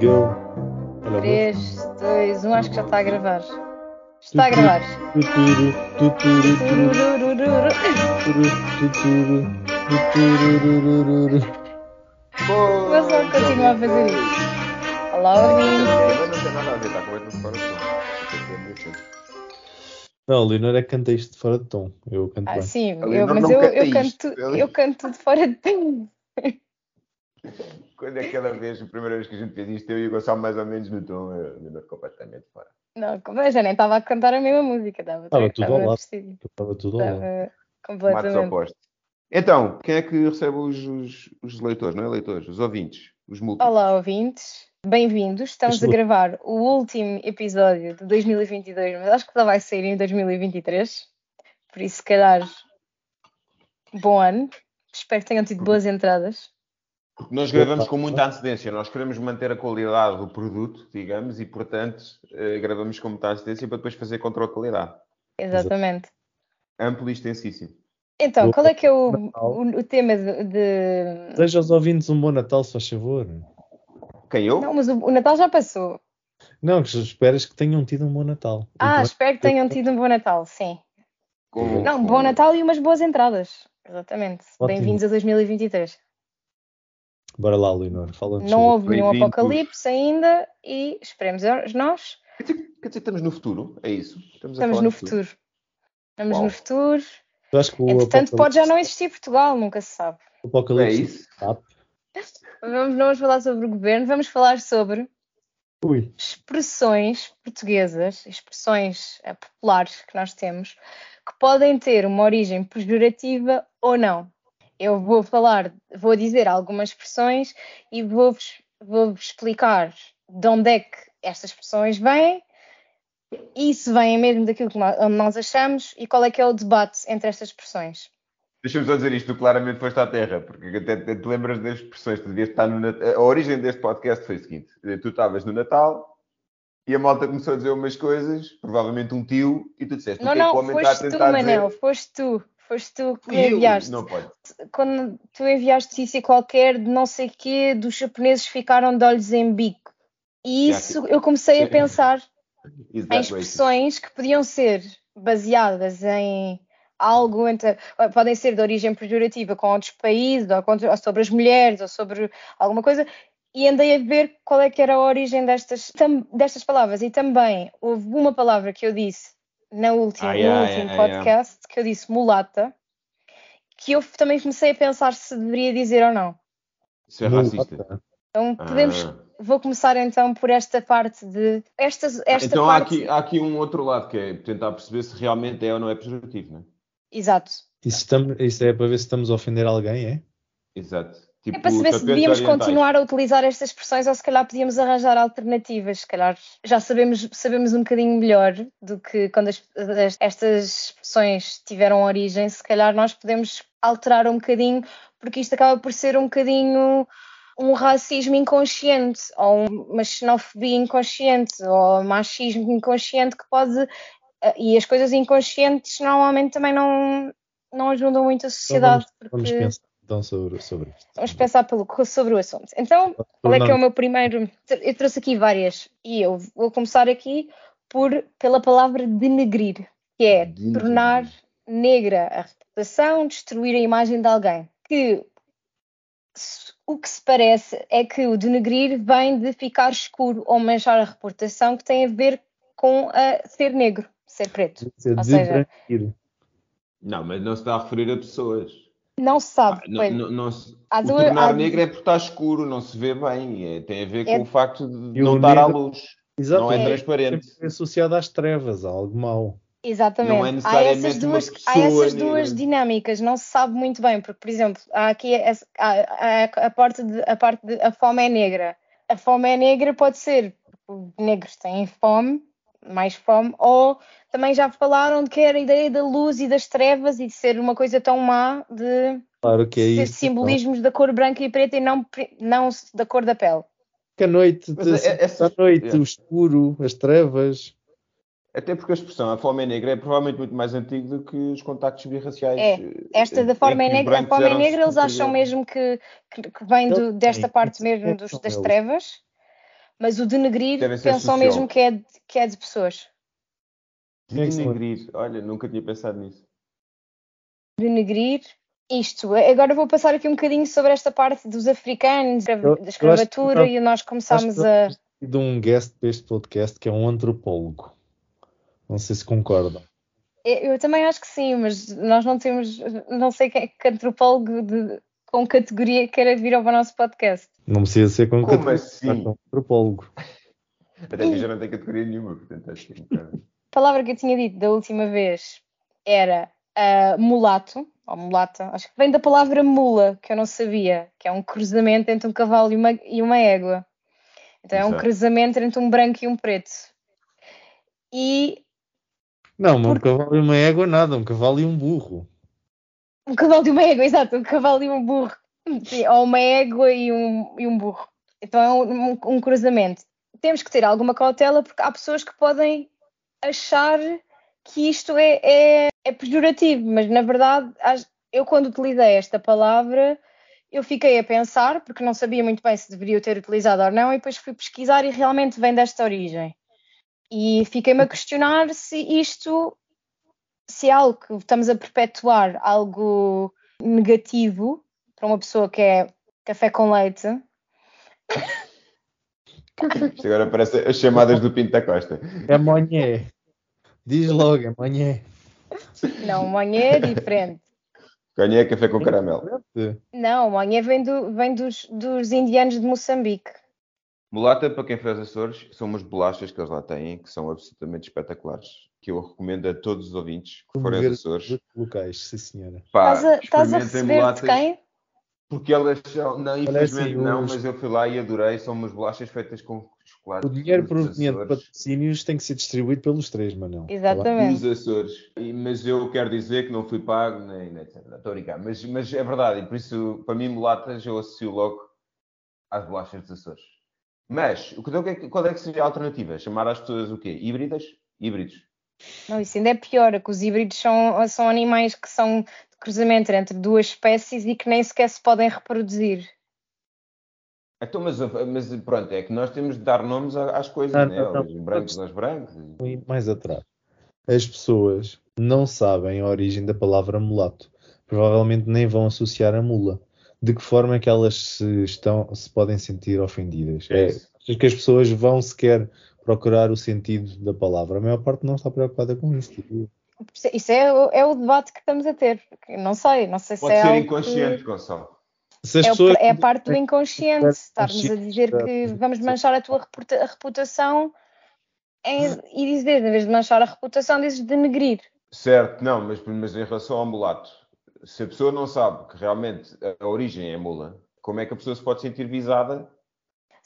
go. Olha, 3, 2, 1, acho que já está a gravar. Está a gravar. Vou só continuar a fazer isso. Olá, ouvintes. Mas não tem nada a ver, está completamente fora de tom. A Leonor é que canta isto de fora de tom. Eu canto Ah, bem. sim, eu- mas eu, eu, canto, eu canto tudo fora de tempo. Quando é aquela vez, a primeira vez que a gente fez isto, eu e o Gonçalo mais ou menos no tom, eu ainda completamente fora. Não, eu já nem estava a cantar a mesma música. Estava, Estava tudo ao lado. Estava tudo ao lado. Matos completamente. opostos. Então, quem é que recebe os, os, os leitores, não é leitores? Os ouvintes, os múltiplos. Olá, ouvintes. Bem-vindos. Estamos a Deixa-me- gravar o último episódio de 2022, mas acho que só vai sair em 2023. Por isso, se calhar, bom ano. Espero que tenham tido boas entradas. Porque nós gravamos com muita antecedência, nós queremos manter a qualidade do produto, digamos, e portanto eh, gravamos com muita antecedência para depois fazer controle de qualidade. Exatamente. Amplo e extensíssimo. Então, Boa- qual é que é o, o, o tema de. de- Deseja aos ouvintes um bom Natal, se faz favor. Quem eu? Não, mas o, o Natal já passou. Não, que esperas que tenham tido um bom Natal. Ah, Então, espero que tenham tido um bom Natal, sim. Com- Não, com- bom Natal e umas boas entradas. Exatamente. Bem-vindos a 2023. Bora lá, Leonor. Fala-nos Não sobre- houve nenhum apocalipse ainda e esperemos nós. Quer dizer, quer dizer, estamos no futuro, é isso? Estamos, a Estamos falar no do futuro. Estamos Uau. no futuro. Eu acho que o Entretanto, pode já apocalipse- não existir Portugal, nunca se sabe. o apocalipse É isso? sabe? Vamos, não vamos falar sobre o governo, vamos falar sobre Ui. expressões portuguesas, expressões eh, populares que nós temos, que podem ter uma origem pejorativa ou não. Eu vou falar, vou dizer algumas expressões e vou-vos vou explicar de onde é que estas expressões vêm e se vêm mesmo daquilo que nós, achamos e qual é que é o debate entre estas expressões. Deixa-me só dizer isto, tu claramente foste à Terra, porque até, até te lembras das expressões, tu devias estar no Natal. A origem deste podcast foi o seguinte: tu estavas no Natal e a malta começou a dizer umas coisas, provavelmente um tio, e tu disseste Não, o que é que o não, homem está a foste tu, tentar Manel, dizer. foste tu, foste tu que eu. enviaste. Não pode. quando tu enviaste notícia qualquer de não sei quê, dos japoneses ficaram de olhos em bico. E isso eu comecei a pensar em expressões que podiam ser baseadas em algo entre, podem ser de origem pejorativa com outros países, ou, contra- ou sobre as mulheres, ou sobre alguma coisa, e andei a ver qual é que era a origem destas, tam- destas palavras. E também houve uma palavra que eu disse na última, Ah, no yeah, último yeah, yeah. podcast, que eu disse mulata, que eu também comecei a pensar se deveria dizer ou não. Isso é racista. Então podemos, Ah. vou começar então por esta parte de esta, esta Então há parte, aqui, há aqui um outro lado que é tentar perceber se realmente é ou não é pejorativo, não é? exato. Isso, estamos- isso é para ver se estamos a ofender alguém, é? Exato. Tipo, É para saber se devíamos orientais. continuar a utilizar estas expressões ou se calhar podíamos arranjar alternativas. Se calhar já sabemos, sabemos um bocadinho melhor do que quando as- as- estas expressões tiveram origem, se calhar nós podemos alterar um bocadinho, porque isto acaba por ser um bocadinho um racismo inconsciente, ou uma xenofobia inconsciente, ou machismo inconsciente que pode. eh, E as coisas inconscientes normalmente também não, não ajudam muito a sociedade. Vamos porque- pensar então sobre, sobre isto. Vamos pensar pelo, sobre o assunto. Então, qual é que é o meu primeiro? Eu trouxe aqui várias e eu vou começar aqui por pela palavra denegrir, que é Denegrir. tornar negra a reputação, destruir a imagem de alguém. Que o que se parece é que o denegrir vem de ficar escuro ou manchar a reputação, que tem a ver com a ser negro, ser preto. É ou seja-. Não, mas não se está a referir a pessoas. Não se sabe. Ah, não, pois. não- não se- o tornar negro é porque está escuro, não se vê bem. é- tem a ver com É- o facto de E não estar à negro- luz. Exato. Não é é transparente. sempre associado às trevas, a algo mau. Exatamente. Não é há essas uma duas, há essas negra. duas dinâmicas, não se sabe muito bem, porque, por exemplo, há aqui essa- há- há a, parte de, a parte de a fome é negra. A fome é negra pode ser negros têm fome, mais fome, ou também já falaram de que era a ideia da luz e das trevas e de ser uma coisa tão má de Claro que é ser isso. simbolismos da cor branca e preta e não, não da cor da pele. Que a noite, de- é- essas- a noite, é. o escuro, as trevas. Até porque a expressão a fome é negra é provavelmente muito mais antiga do que os contactos birraciais. É, eh, Esta da forma os negra, a forma eram negra eles acham superiores. mesmo que, que, que vem do- desta parte mesmo é dos- das trevas, Mas o denegrir pensam mesmo que é, de, que é de pessoas. É? Denegrir. Olha, nunca tinha pensado nisso. Denegrir isto. Agora vou passar aqui um bocadinho sobre esta parte dos africanos, da Eu- eu acho que escravatura, e nós começámos a. de um guest para este podcast que é um antropólogo. Não sei se concordam. Eu eu também acho que sim, mas nós não temos. Não sei quem é que antropólogo de- com categoria queira vir ao nosso podcast. Não precisa ser com Como categoria, assim? um antropólogo. Até que já não tem categoria nenhuma, portanto acho que é um bocado- A palavra que eu tinha dito da última vez era ah, mulato, ou mulata, acho que vem da palavra mula, que eu não sabia, que é um cruzamento entre um cavalo e uma, e uma égua. Então é um Exato. cruzamento entre um branco e um preto. E Não, um Porque- cavalo e uma égua nada, um cavalo e um burro. um cavalo e uma égua, exato, um cavalo e um burro. Ou uma égua e um, e um burro. Então é um, um- um cruzamento. Temos que ter alguma cautela porque há pessoas que podem achar que isto é, é, é pejorativo, mas na verdade eu quando utilizei esta palavra eu fiquei a pensar, porque não sabia muito bem se deveria ter utilizado ou não, e depois fui pesquisar e realmente vem desta origem. E fiquei-me a questionar se isto, se é algo que estamos a perpetuar algo negativo para uma pessoa que é café com leite, Isto agora parece as chamadas do Pinto da Costa. É manhã. Diz logo, é manhã. não, manhã é diferente. Ganhei café com caramelo. Não, manhã vem, do, vem dos, dos indianos de Moçambique. Mulata, para quem faz Açores, são umas bolachas que eles lá têm, que são absolutamente espetaculares. Que eu recomendo a todos os ouvintes que forem aos Açores. locais, sim senhora. Pá, Estás a, estás a receber de mulatas, quem? Porque elas são, não, infelizmente Parecem não, os- mas eu fui lá e adorei. São umas bolachas feitas com chocolate. O dinheiro proveniente de patrocínios tem que ser distribuído pelos três, Manel. Tá Exatamente. Dos Açores. E- mas eu quero dizer que não fui pago, nem, nem etc. Estou a brincar. Mas, mas é verdade, e por isso, para mim, mulatas, eu associo logo às bolachas dos Açores. Mas, é que- qual é que seria a alternativa? Chamar as pessoas o quê? Híbridas? Híbridos. Não, isso ainda é pior, é que os híbridos são, são animais que são de cruzamento entre duas espécies e que nem sequer se podem reproduzir. Então, mas, mas pronto, é que nós temos de dar nomes a- às coisas, Não, né? não. Os brancos aos brancos. E mais atrás. As pessoas não sabem a origem da palavra mulato. Provavelmente nem vão associar a mula. De que forma é que elas se, estão, se podem sentir ofendidas? É É, que as pessoas vão sequer procurar o sentido da palavra? A maior parte não está preocupada com isso. Isso é, o- é o debate que estamos a ter. Não sei, não sei se Pode é ser algo que- inconsciente, Gonçalo. Se as É, pessoas é a parte do inconsciente, É estarmos a dizer que vamos manchar a tua reputação em- e dizer, em vez de manchar a reputação, dizes denegrir. Certo, não, mas, mas em relação ao mulato, se a pessoa não sabe que realmente a, a origem é mula, como é que a pessoa se pode sentir visada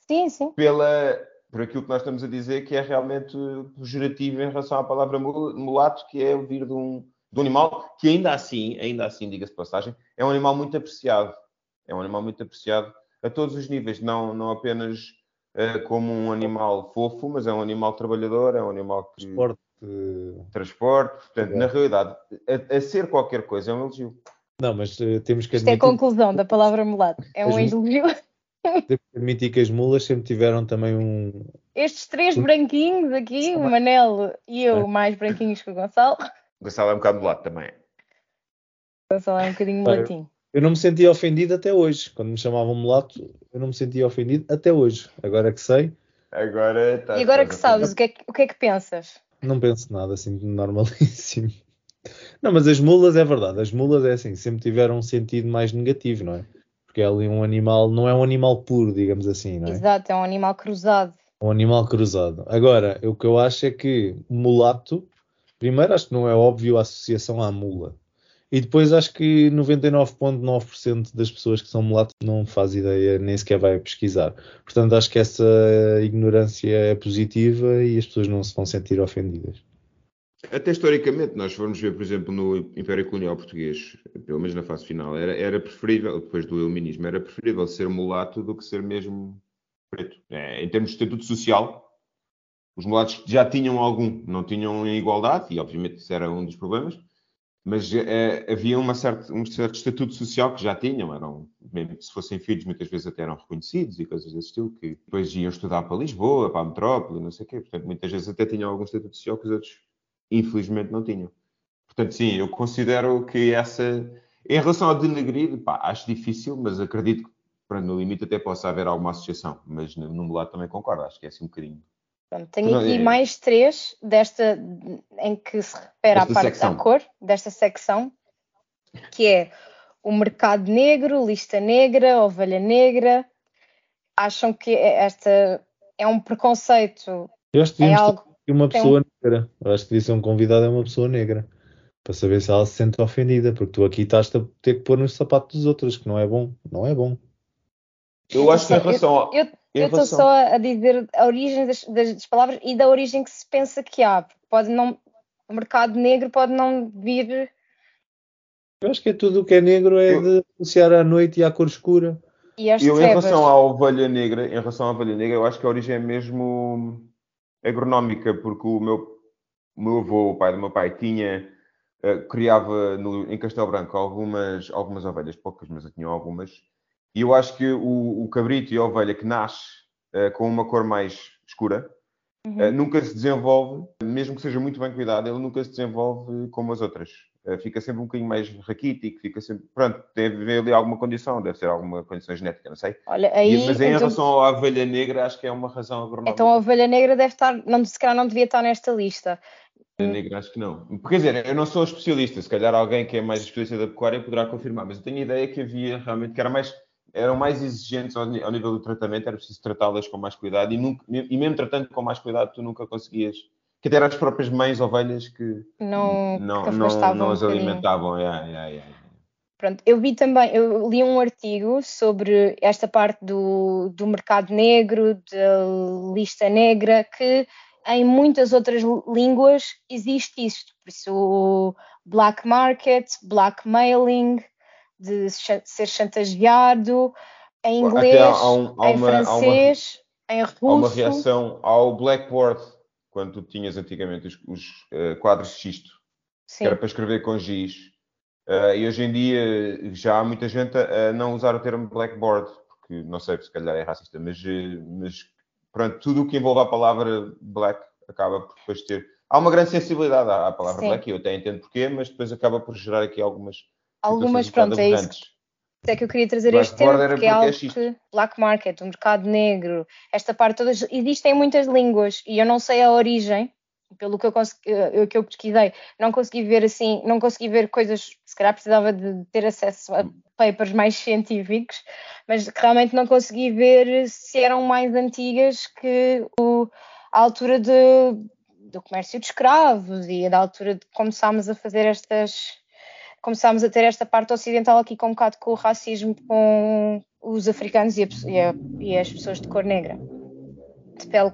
Sim, sim. pela, por aquilo que nós estamos a dizer que é realmente pejorativo em relação à palavra mul- mulato, que é vir de um, de um animal que ainda assim, ainda assim, diga-se de passagem, é um animal muito apreciado. É um animal muito apreciado a todos os níveis, não, não apenas eh, como um animal fofo, mas é um animal trabalhador, é um animal que eh, transporte, portanto, É. na realidade, a, a ser qualquer coisa é um elogio. Não, mas eh, temos que Isto é a admitir, conclusão da palavra mulato. É um As- elogio. temos que admitir que as mulas sempre tiveram também um. Estes três branquinhos aqui, o Manel e eu, É. mais branquinhos que o Gonçalo. O Gonçalo é um bocado do lado também. O Gonçalo é um bocadinho mulatinho. Eu não me sentia ofendido até hoje. Quando me chamavam mulato, eu não me sentia ofendido até hoje. Agora que sei, Agora está. E agora que sabes, o que é que, o que, é que pensas? não penso nada, sinto-me normalíssimo. Não, mas as mulas é verdade. As mulas é assim, sempre tiveram um sentido mais negativo, não é? Porque é ali um animal, não é um animal puro, digamos assim, não é? Exato, é um animal cruzado. Um animal cruzado. Agora, o que eu acho é que mulato, primeiro acho que não é óbvio a associação à mula. E depois acho que 99,9% das pessoas que são mulatos não faz ideia, nem sequer vai pesquisar. Portanto, acho que essa ignorância é positiva e as pessoas não se vão sentir ofendidas. Até historicamente, nós formos ver, por exemplo, no Império Colonial Português, pelo menos na fase final, era, era preferível, depois do iluminismo, era preferível ser mulato do que ser mesmo preto. É, em termos de estatuto social, os mulatos já tinham algum, não tinham igualdade, e obviamente isso era um dos problemas, mas é, havia uma certa, um certo estatuto social que já tinham, eram, mesmo se fossem filhos, muitas vezes até eram reconhecidos e coisas desse estilo, que depois iam estudar para Lisboa, para a metrópole, não sei o quê, portanto, muitas vezes até tinham algum estatuto social que os outros, infelizmente, não tinham. Portanto, sim, eu considero que essa, em relação ao denegrir, pá, acho difícil, mas acredito que, pronto, no limite até possa haver alguma associação, mas no, no lado também concordo, acho que é assim um bocadinho Pronto, tenho aqui é... mais três desta em que se refere à parte secção. da cor, desta secção, que é o mercado negro, lista negra, ovelha negra. Acham que esta é um preconceito? Que é algo ter uma pessoa negra. Eu acho que devia ser um convidado é uma pessoa negra. Para saber se ela se sente ofendida, porque tu aqui estás a ter que pôr nos sapatos dos outros, que não é bom. Não é bom. Eu acho que em relação a. Eu, estou só a dizer a origem das, das, palavras e da origem que se pensa que há. Pode não, o mercado negro pode não vir. Eu acho que é tudo o que é negro é eu, de associar à noite e à cor escura. E eu, em relação à ovelha negra, em relação à ovelha negra, eu acho que a origem é mesmo agronómica, porque o meu, o meu avô, o pai do meu pai, tinha, uh, criava no, em Castelo Branco algumas, algumas ovelhas, poucas, mas eu tinha algumas, e eu acho que o, o cabrito e a ovelha que nasce uh, com uma cor mais escura uhum. uh, nunca se desenvolve, mesmo que seja muito bem cuidado, ele nunca se desenvolve como as outras. Uh, fica sempre um bocadinho mais raquítico, fica sempre. Pronto, deve haver ali alguma condição, deve ser alguma condição genética, não sei. Olha, aí, e, mas em então... relação à ovelha negra, acho que é uma razão agronómica. Então a ovelha negra deve estar, não, se calhar não devia estar nesta lista. Negra, acho que não. Quer dizer, eu não sou especialista, se calhar alguém que é mais especialista da pecuária poderá confirmar, mas eu tenho a ideia que havia realmente que era mais eram mais exigentes ao, ao nível do tratamento, era preciso tratá-las com mais cuidado e, nunca, e mesmo tratando com mais cuidado, tu nunca conseguias. Que até eram as próprias mães ovelhas que não, não, não, não as alimentavam. Yeah, yeah, yeah. Pronto, eu vi também, eu li um artigo sobre esta parte do, do mercado negro, da lista negra, que em muitas outras línguas existe isto. Por isso, black market, blackmailing, de ser chantageado, em inglês, há um, há em uma, francês, uma, em russo. Há uma reação ao Blackboard, quando tu tinhas antigamente os, os uh, quadros de xisto, Sim. que era para escrever com giz. Uh, e hoje em dia já há muita gente a, a, não usar o termo Blackboard, porque não sei se calhar é racista, mas, eh, mas pronto, tudo o que envolve a palavra black acaba por depois ter. Há uma grande sensibilidade à, à palavra Sim. black, e eu até entendo porquê, mas depois acaba por gerar aqui algumas Algumas, pronto, é isso. É que eu queria trazer Black este termo, porque é algo é que Black Market, o mercado negro, esta parte todas, existem muitas línguas e eu não sei a origem, pelo que eu, consegui, eu, que eu pesquisei, não consegui ver assim, não consegui ver coisas, se calhar precisava de ter acesso a papers mais científicos, mas realmente não consegui ver se eram mais antigas que o, a altura de, do comércio de escravos e da altura de começámos a fazer estas começámos a ter esta parte ocidental aqui com um bocado com o racismo com os africanos e, a, e, a, e as pessoas de cor negra. De pele,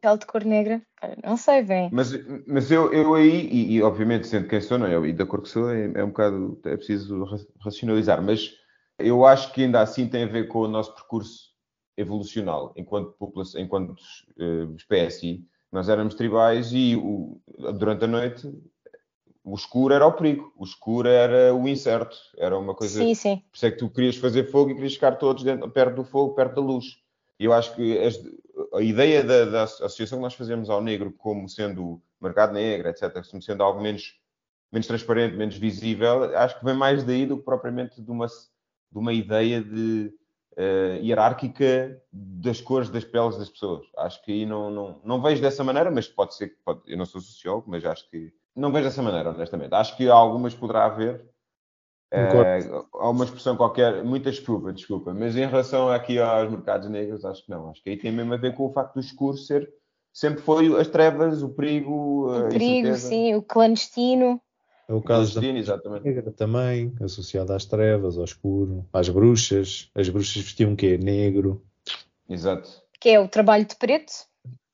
pele de cor negra, não sei bem. Mas, mas eu, eu aí, e, e, obviamente sendo quem sou, não é? E da cor que sou, é, é um bocado, é preciso racionalizar, mas eu acho que ainda assim tem a ver com o nosso percurso evolucional enquanto enquanto uh, espécie. Nós éramos tribais e o, durante a noite o escuro era o perigo, o escuro era o incerto, era uma coisa. Sim, sim. Por isso é que tu querias fazer fogo e querias ficar todos dentro, perto do fogo, perto da luz. E eu acho que as, a ideia da, da, associação que nós fazemos ao negro como sendo mercado negro, etc., como sendo algo menos, menos transparente, menos visível, acho que vem mais daí do que propriamente de uma, de uma ideia de. Uh, hierárquica das cores das peles das pessoas. Acho que aí não, não, não vejo dessa maneira, mas pode ser que. Pode, eu não sou sociólogo, mas acho que não vejo dessa maneira, honestamente. Acho que algumas poderá haver. É, há uma expressão qualquer, muita desculpa, desculpa, mas em relação aqui aos mercados negros, acho que não. Acho que aí tem mesmo a ver com o facto do escuro ser sempre foi as trevas, o perigo. O perigo, sim, o clandestino. É o caso da exatamente. negra também, associado às trevas, ao escuro, às bruxas. As bruxas vestiam o quê? Negro. Exato. Que é o trabalho de preto.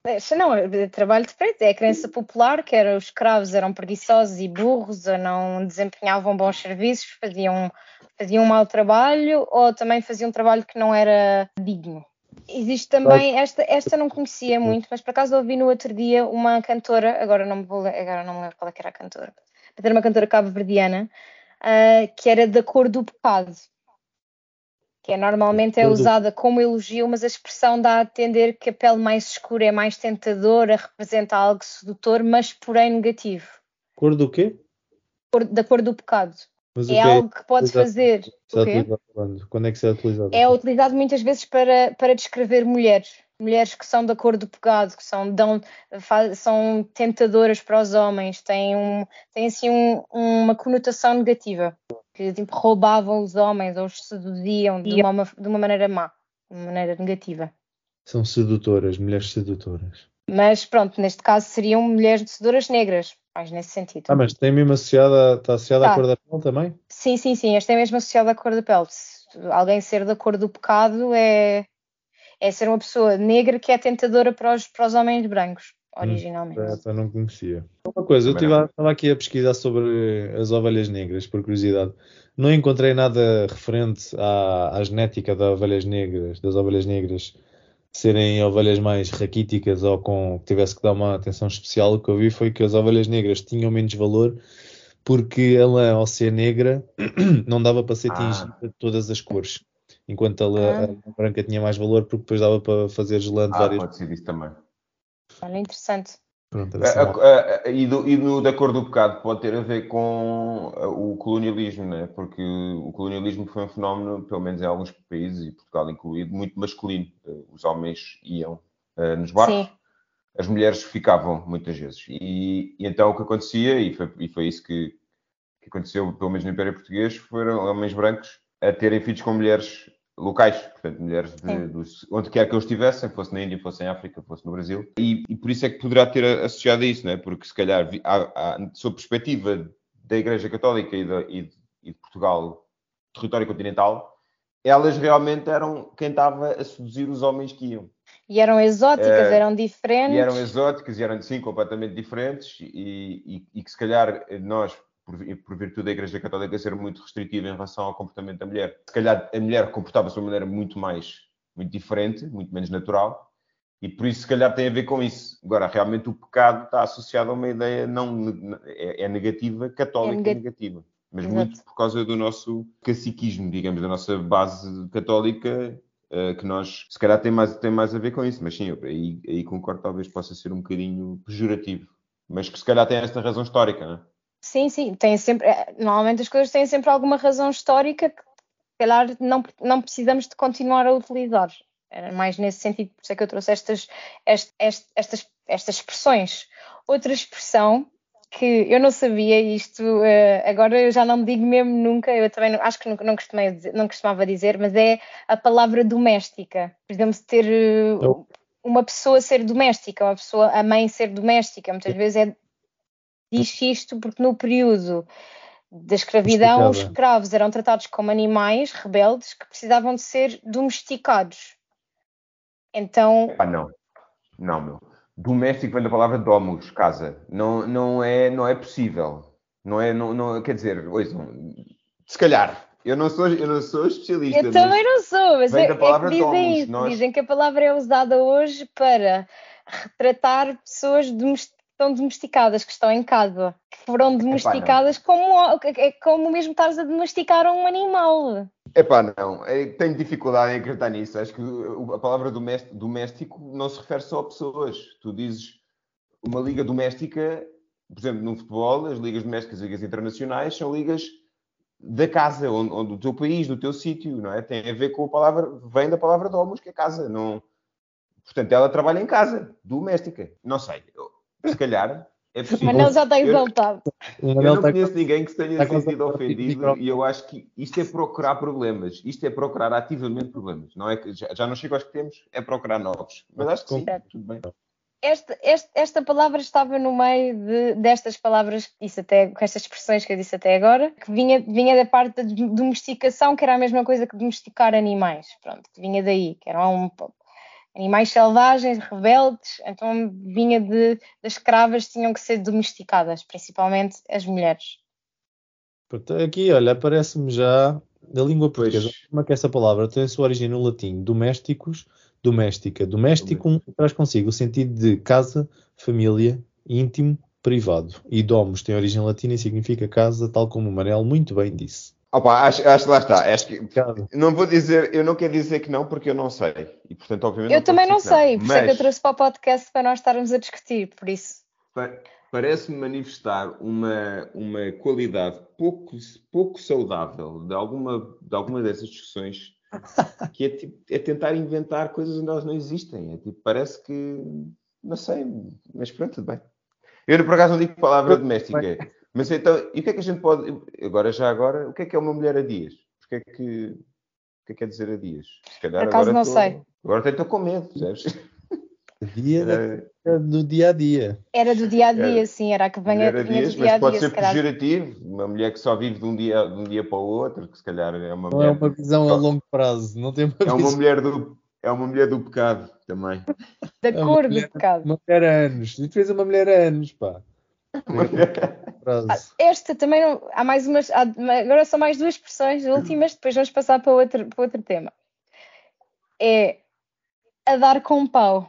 É, não, é trabalho de preto, é a crença popular que era, os escravos eram preguiçosos e burros, ou não desempenhavam bons serviços, faziam, faziam um mau trabalho, ou também faziam um trabalho que não era digno. Existe também, esta, esta não conhecia muito, mas por acaso ouvi no outro dia uma cantora, agora não me, vou, agora não me lembro qual é que era a cantora, era uma cantora cabo-verdiana, uh, que era da cor do pecado. Que é, normalmente é usada como elogio, mas a expressão dá a entender que a pele mais escura é mais tentadora, representa algo sedutor, mas porém negativo. Cor do quê? Cor, da cor do pecado. Mas é algo que pode fazer. quando? quando é que se é utilizado? É utilizado muitas vezes para, para descrever mulheres mulheres que são da cor do pecado, que são, dão, são tentadoras para os homens, têm, um, têm assim um, uma conotação negativa, que tipo, roubavam os homens ou os seduziam de uma, de uma maneira má, de uma maneira negativa. São sedutoras, mulheres sedutoras. Mas pronto, neste caso seriam mulheres sedutoras negras, mais nesse sentido. Ah, mas tem mesmo associada, está associada tá. à cor da pele também? Sim, sim, sim, esta é mesmo associada à cor da pele. Se alguém ser da cor do pecado é, é ser uma pessoa negra que é tentadora para os, para os homens brancos, hum, originalmente. Hum, essa não conhecia. Uma coisa, eu estava aqui a pesquisar sobre as ovelhas negras, por curiosidade. Não encontrei nada referente à, à genética das ovelhas negras, das ovelhas negras serem ovelhas mais raquíticas ou com que tivesse que dar uma atenção especial. O que eu vi foi que as ovelhas negras tinham menos valor porque ela, ao ser negra, não dava para ser ah. tingida ah. de todas as cores enquanto a, ah. a, branca tinha mais valor porque depois dava para fazer gelando ah, várias. Pode ser isso também. Olha, interessante. Pronto, a, a, e, do, e do, da cor do pecado pode ter a ver com o colonialismo, né? porque o colonialismo foi um fenómeno, pelo menos em alguns países, e Portugal incluído, muito masculino. Os homens iam uh, nos barcos, Sim. as mulheres ficavam muitas vezes. E, e, então o que acontecia, e foi, e foi isso que, que aconteceu pelo menos no Império Português, foram homens brancos a terem filhos com mulheres locais, portanto, mulheres de, dos, onde quer que eu estivessem, fosse na Índia, fosse em África, fosse no Brasil, e, e por isso é que poderá ter associado a isso, não é? porque se calhar, há, há, sob perspectiva da Igreja Católica e, da, e, de, e de Portugal, território continental, elas realmente eram quem estava a seduzir os homens que iam. E eram exóticas, uh, eram diferentes. E eram exóticas, e eram, sim, completamente diferentes, e, e, e que se calhar nós, por, por virtude da Igreja Católica ser muito restritiva em relação ao comportamento da mulher. Se calhar a mulher comportava-se de uma maneira muito mais, muito diferente, muito menos natural, e por isso se calhar tem a ver com isso. Agora, realmente o pecado está associado a uma ideia não é, é negativa, católica é negativa. Mas Exato. muito por causa do nosso caciquismo, digamos, da nossa base católica, uh, que nós, se calhar tem mais, tem mais a ver com isso. Mas sim, eu, aí, aí concordo, talvez possa ser um bocadinho pejorativo. Mas que se calhar tem esta razão histórica, não é? Sim, sim, tem sempre, eh, normalmente as coisas têm sempre alguma razão histórica que, se calhar, não, não precisamos de continuar a utilizar. Era mais nesse sentido, por isso é que eu trouxe estas, estas, estas, estas expressões. Outra expressão que eu não sabia, isto uh, agora eu já não me digo mesmo nunca, eu também não, acho que não, não, costumei não costumava dizer, mas é a palavra doméstica. Por exemplo, ter uh, uma pessoa ser doméstica, uma pessoa, a mãe ser doméstica, muitas vezes é diz isto porque no período da escravidão os escravos eram tratados como animais rebeldes que precisavam de ser domesticados. Então. Ah, não. Não, meu. Doméstico vem da palavra domus, casa. Não, não, é, não é possível. Não é, não, não, quer dizer, ouçam, se calhar, eu não sou, eu não sou especialista. Eu também não sou, mas é, é que dizem isso. Nós... Dizem que a palavra é usada hoje para retratar pessoas domesticadas estão domesticadas, que estão em casa, que foram domesticadas Epá, como, é como mesmo estares a domesticar um animal. Epá, não, tenho dificuldade em acreditar nisso. Acho que a palavra doméstico não se refere só a pessoas. Tu dizes uma liga doméstica, por exemplo, no futebol, as ligas domésticas, as ligas internacionais, são ligas da casa, onde, onde do teu país, do teu sítio, não é? Tem a ver com a palavra, vem da palavra domos, que é casa. Não... Portanto, ela trabalha em casa, doméstica. Não sei se calhar é possível. Mas não já está exaltado. Eu, eu não conheço ninguém que se tenha sentido ofendido e eu acho que isto é procurar problemas. Isto é procurar ativamente problemas. Não é que já, já não chega aos que temos, é procurar novos. Mas acho que sim, tudo bem. Esta, esta, esta, palavra estava no meio de, destas palavras que disse até, com estas expressões que eu disse até agora, que vinha, vinha da parte da domesticação, que era a mesma coisa que domesticar animais. Pronto, que vinha daí, que era um, animais selvagens, rebeldes, então vinha de das escravas tinham que ser domesticadas, principalmente as mulheres. Aqui, olha, aparece-me já da língua portuguesa, como é que essa palavra tem a sua origem no latim, domésticos, doméstica. Domésticum traz consigo o sentido de casa, família, íntimo, privado. E domus tem origem latina e significa casa, tal como o Manel muito bem disse. Opa, acho, acho que lá está. Acho que, não vou dizer, eu não quero dizer que não, porque eu não sei. E portanto, obviamente. Eu não também não sei, por isso é que eu trouxe para o podcast para nós estarmos a discutir, por isso. Pa- Parece-me manifestar uma, uma qualidade pouco, pouco saudável de alguma, de alguma dessas discussões, que é, tipo, é tentar inventar coisas onde elas não existem. É, tipo, parece que. Não sei, mas pronto, tudo bem. Eu, por acaso, não digo palavra doméstica. Mas então, e o que é que a gente pode. Agora, já agora, o que é que é uma mulher a dias? Porque é que. O que é que quer dizer a dias? Se calhar Por acaso agora não estou- sei. Agora até estou com medo, percebes? Dia da- É, do dia a dia. Era do dia a dia, Era- sim, era a que venha, mulher a vinha dias, do dia a mas pode dia, ser se calhar. pejorativo. Uma mulher que só vive de um dia, de um dia para o outro, que se calhar é uma Não é uma visão a longo prazo. Não tem uma É uma mulher do, é uma mulher do pecado também. Da É cor do mulher- pecado. Uma mulher a anos. E tu fez uma mulher a anos, pá. Ah, Esta também não. Há mais umas. há- agora são mais duas expressões últimas, depois vamos passar para outro, para outro tema. É a dar com pau.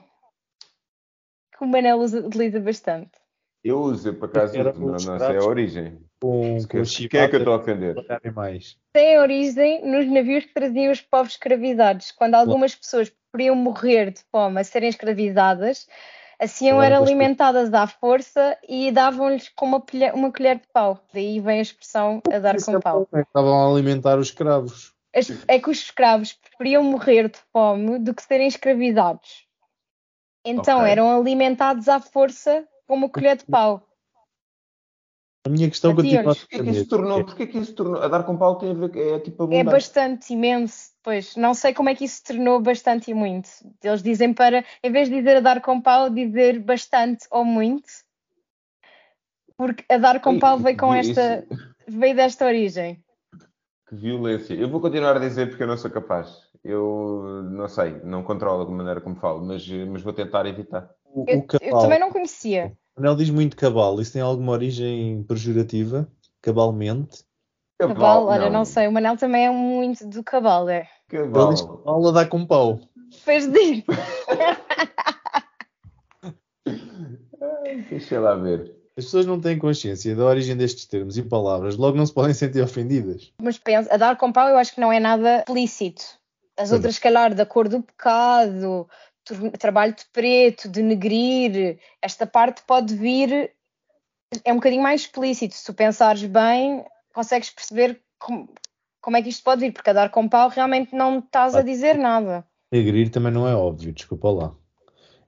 Que o Manel usa- utiliza bastante. Eu uso, por acaso, não, sei a origem. Com, com Quem os quem é que eu estou a ofender? Tem origem nos navios que traziam os povos escravizados. Quando algumas pessoas podiam morrer de fome a serem escravizadas, assim eram alimentadas à força e davam-lhes com uma, pilha- uma colher de pau. Daí vem a expressão a dar Isso com é pau. é Estavam a alimentar os escravos. É que os escravos preferiam morrer de fome do que serem escravizados. Então Ok. eram alimentados à força com uma colher de pau. A minha questão continua a Porquê que isso tornou? Porquê que isso se tornou? A dar com pau tem a ver é tipo É bastante imenso. Pois, não sei como é que isso se tornou bastante e muito. Eles dizem para, em vez de dizer a dar com pau, dizer bastante ou muito. Porque a dar com Ei, pau veio com isso- esta, veio desta origem. Que violência. Eu vou continuar a dizer porque eu não sou capaz. Eu não sei, não controlo a maneira como falo, mas, mas vou tentar evitar. O, Eu, o eu também não conhecia. O Manel diz muito cabal. Isso tem alguma origem pejorativa? Cabalmente? Cabal, olha, não sei. O Manel também é muito do cabal, é. Ele Cabal. diz cabal a dar com pau. Fez de Deixa lá ver. As pessoas não têm consciência da origem destes termos e palavras, logo não se podem sentir ofendidas. Mas pensa, a dar com pau eu acho que não é nada explícito. As Pois outras, se calhar, da cor do pecado, trabalho de preto, de negrir, esta parte pode vir, é um bocadinho mais explícito. Se tu pensares bem, consegues perceber como, como é que isto pode vir, porque a dar com pau realmente não estás a dizer nada. Agrir também não é óbvio, desculpa lá.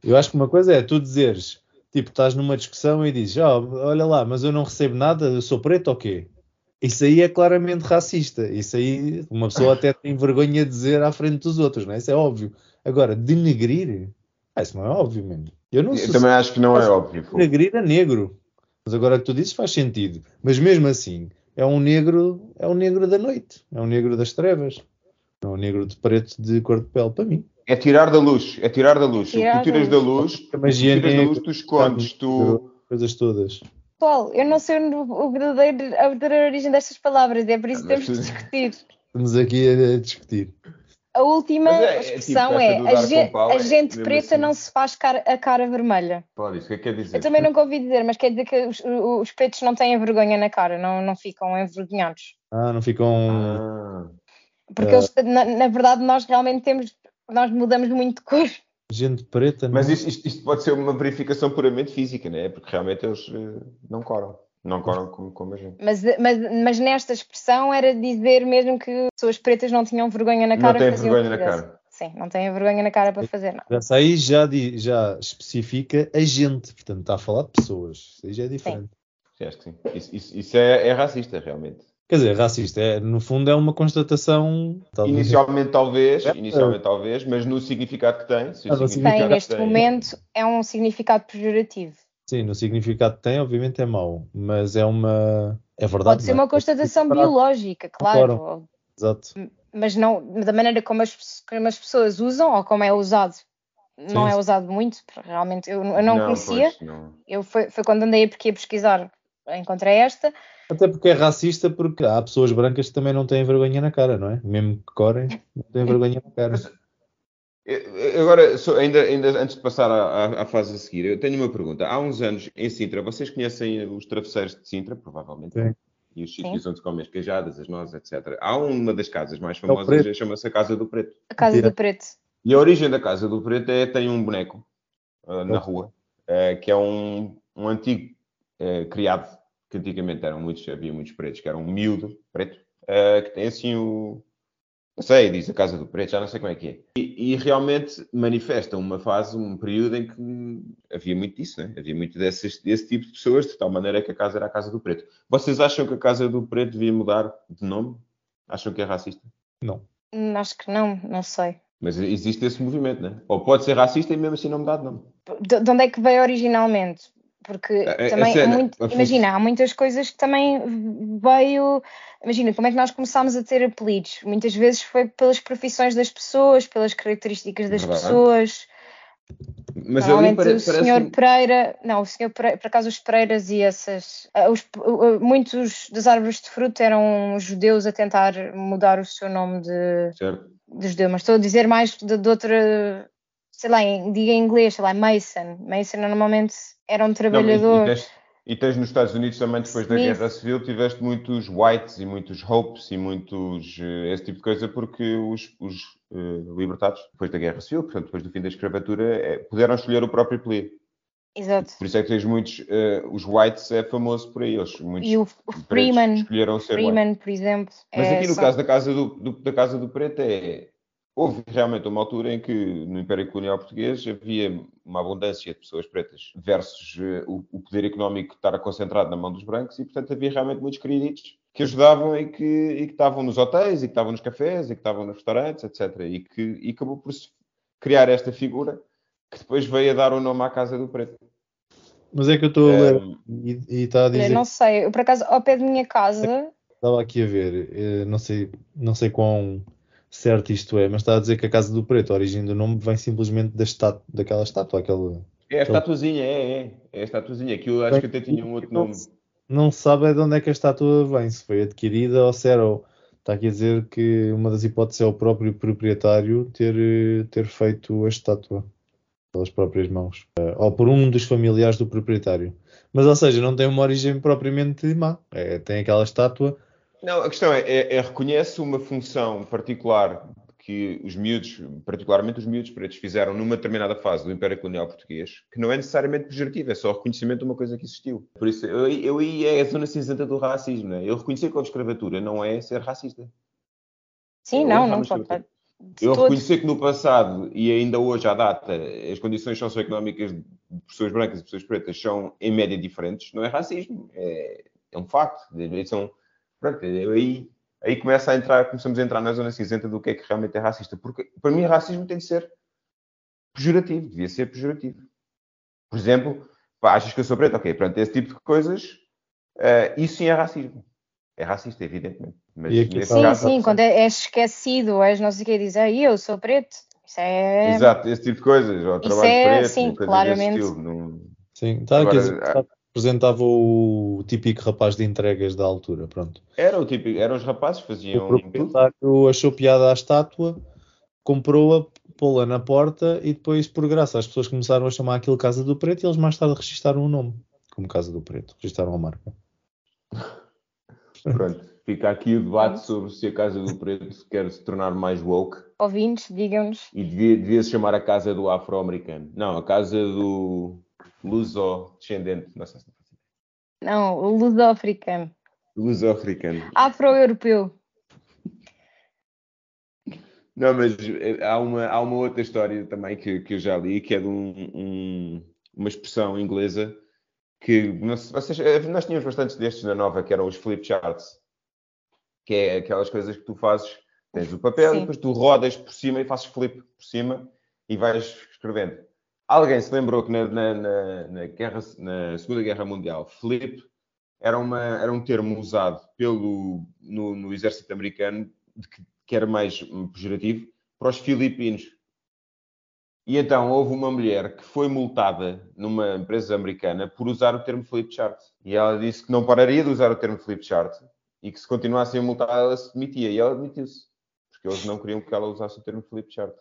Eu acho que uma coisa é tu dizeres, tipo, estás numa discussão e dizes, "Ah, olha lá, mas eu não recebo nada, eu sou preto ou quê? Isso aí é claramente racista. Isso aí uma pessoa até tem vergonha de dizer à frente dos outros, não é? Isso é óbvio. Agora, denegrir, ah, isso não é óbvio mesmo. Eu não Eu também acho que não é óbvio. denegrir é negro. Mas agora que tu dizes faz sentido. Mas mesmo assim, é um negro, é um negro da noite, é um negro das trevas. É um negro de preto de cor de pele para mim. É tirar da luz, é tirar da luz. Tirar tu da tiras da luz. luz, A tu magia tiras da tem luz, tu escondes, tu... coisas todas. Pessoal, eu não sei o, verdadeiro, a verdadeira origem destas palavras, é por isso que Ah, mas temos de discutir. Estamos aqui a, a discutir. A última é- é expressão tipo, é, essa do a, com pau a é gente preta assim. não se faz cara- a cara vermelha. Pode, isso o que é que quer dizer? Eu também nunca ouvi dizer, mas quer dizer que os, os pretos não têm vergonha na cara, não, não ficam envergonhados. Ah, não ficam. Ah, Porque Ah. eles, na, na verdade nós realmente temos, nós mudamos muito de cor. Gente preta, não. mas isto, isto- isto pode ser uma verificação puramente física, né? Porque realmente eles eh, não coram. Não coram como, como a gente. Mas, mas, mas nesta expressão era dizer mesmo que pessoas pretas não tinham vergonha na Não cara. têm faziam o que vergonha na cara. Sim, não têm vergonha na cara para fazer nada. Essa aí já, di- já especifica a gente, portanto está a falar de pessoas. Isso aí já é diferente. Sim, acho que sim. Isso, isso- isso é, é racista, realmente. Quer dizer, racista, é, no fundo é uma constatação. talvez- Inicialmente talvez, É. inicialmente talvez, mas no significado que tem, se o Ah, no significado Tem, neste tem- momento, é um significado pejorativo. Sim, no significado que tem, obviamente é mau, mas é uma. É verdade. Pode ser não é? uma constatação Separado. biológica, claro. Exato. Mas não da maneira como as, como as pessoas usam ou como é usado. Não Sim, é usado muito, porque realmente eu, eu não, conhecia. pois, não. Eu foi, foi quando andei a pesquisar, encontrei esta. Até porque é racista, porque há pessoas brancas que também não têm vergonha na cara, não é? Mesmo que corem, não têm vergonha na cara. Agora, ainda, ainda antes de passar à, à, fase a seguir, eu tenho uma pergunta. Há uns anos em Sintra, vocês conhecem os travesseiros de Sintra, provavelmente? Sim. E os sítios onde se comem as queijadas, as nozes, etc. Há uma das casas mais é famosas, chama-se a Casa do Preto. A Casa do Preto. E a origem da Casa do Preto é tem um boneco uh, na rua, uh, que é um, um antigo uh, criado, que antigamente eram muitos, havia muitos pretos, que era um miúdo preto, que tem assim o, não sei, diz a Casa do Preto, já não sei como é que é. E, e, realmente manifesta uma fase, um período em que havia muito disso, né? havia muito desse, desse tipo de pessoas, de tal maneira que a casa era a Casa do Preto. Vocês acham que a Casa do Preto devia mudar de nome? Acham que é racista? Não. Hum, acho que não, não sei. Mas existe esse movimento, né? Ou pode ser racista e mesmo assim não mudar de nome. De, de onde é que veio originalmente? Porque também, muito, imagina, há muitas coisas que também veio. Imagina, como é que nós começámos a ter apelidos? Muitas vezes foi pelas profissões das pessoas, pelas características das Verdade. pessoas. Mas Normalmente pare, o senhor Pereira, não, o senhor Pereira, por acaso os Pereiras e essas, ah, os, muitos das árvores de fruta eram judeus a tentar mudar o seu nome de, de judeu, mas estou a dizer mais de, de outra, sei lá, diga em inglês, sei lá, Mason. Mason normalmente era um trabalhador. Não, e, e, tens, e, tens, nos Estados Unidos também, depois Smith. da Guerra Civil, tiveste muitos whites e muitos hopes e muitos uh, esse tipo de coisa, porque os, os uh, libertados, depois da Guerra Civil, portanto, depois do fim da escravatura, é, puderam escolher o próprio apelido. Exato. Por isso é que tens muitos. Uh, os Whites é famoso por aí. Eles, muitos e o Freeman. Escolheram ser Freeman, white. por exemplo. Mas é aqui no só... caso da Casa do, do, da Casa do Preto é Houve realmente uma altura em que no Império Colonial Português havia uma abundância de pessoas pretas versus uh, o, poder económico estar concentrado na mão dos brancos e, portanto, havia realmente muitos créditos que ajudavam e que, e que estavam nos hotéis, e que estavam nos cafés, e que estavam nos restaurantes, etc. E que e acabou por se criar esta figura que depois veio a dar o nome à Casa do Preto. Mas é que eu estou a ler e, e está a dizer. Eu não sei, eu por acaso, ao pé da minha casa. Estava aqui a ver, eh, não sei, não sei quão certo isto é, mas está a dizer que a Casa do Preto, a origem do nome, vem simplesmente da estátua, daquela estátua, aquela. É a estatuazinha, é, é, é a estatuazinha, que eu acho que até tinha um outro nome. Não se sabe de onde é que a estátua vem, se foi adquirida ou se era. Está aqui a dizer que uma das hipóteses é o próprio proprietário ter, ter feito a estátua pelas próprias mãos, eh, ou por um dos familiares do proprietário. Mas, ou seja, não tem uma origem propriamente má. É, tem aquela estátua não, a questão é, é, é, reconhece uma função particular que os miúdos, particularmente os miúdos pretos, fizeram numa determinada fase do Império Colonial Português, que não é necessariamente pejorativa, é só reconhecimento de uma coisa que existiu. Por isso, eu, eu aí é a zona cinzenta do racismo, né? Eu reconhecer que houve escravatura não é ser racista. Sim, não, não pode. Eu reconhecer que no passado e ainda hoje à data as condições socioeconómicas de pessoas brancas e pessoas pretas são em média diferentes, não é racismo, é, é um facto. São, Pronto, aí, aí começa a entrar, começamos a entrar na zona cinzenta do que é que realmente é racista. Porque para mim racismo tem de ser pejorativo, devia ser pejorativo. Por exemplo, pá, achas que eu sou preto? Ok, pronto, esse tipo de coisas, uh, isso sim é racismo. É racista, evidentemente. Mas sim, caso, sim, quando é, és esquecido, és não sei o que, dizer, ah, eu sou preto. Isso é... Exato, esse tipo de coisas. Ou trabalho é, preto, sim, claramente. Sim, está aqui representava o típico rapaz de entregas da altura, pronto. Era o típico, eram os rapazes que faziam. O proprietário achou piada à estátua, comprou-a, pô-la na porta e depois, por graça, as pessoas começaram a chamar aquilo Casa do Preto e eles mais tarde registaram o nome como Casa do Preto, registaram a marca. Pronto, fica aqui o debate sobre se a Casa do Preto quer se tornar mais woke. Ouvintes, digam-nos. E devia, devia se chamar a Casa do Afro-Americano. Não, a Casa do luso-descendente, não sei se não o luso-africano. Luso-africano. Afro-europeu. Não, mas eh, há uma, há uma outra história também que, que eu já li, que é de um, um, uma expressão inglesa que vocês, eh, nós tínhamos bastantes destes na nova, que eram os flip charts, que é aquelas coisas que tu fazes, tens o papel Sim. e depois tu rodas por cima e fazes flip por cima e vais escrevendo. Alguém se lembrou que na, na, na, na, guerra, na Segunda Guerra Mundial, flip era, uma, era um termo usado pelo, no, no exército americano que, que, era mais pejorativo para os filipinos. E então houve uma mulher que foi multada numa empresa americana por usar o termo flip chart. E ela disse que não pararia de usar o termo flip chart e que se continuassem a multar ela se demitia. E ela demitiu-se. Porque eles não queriam que ela usasse o termo flip chart.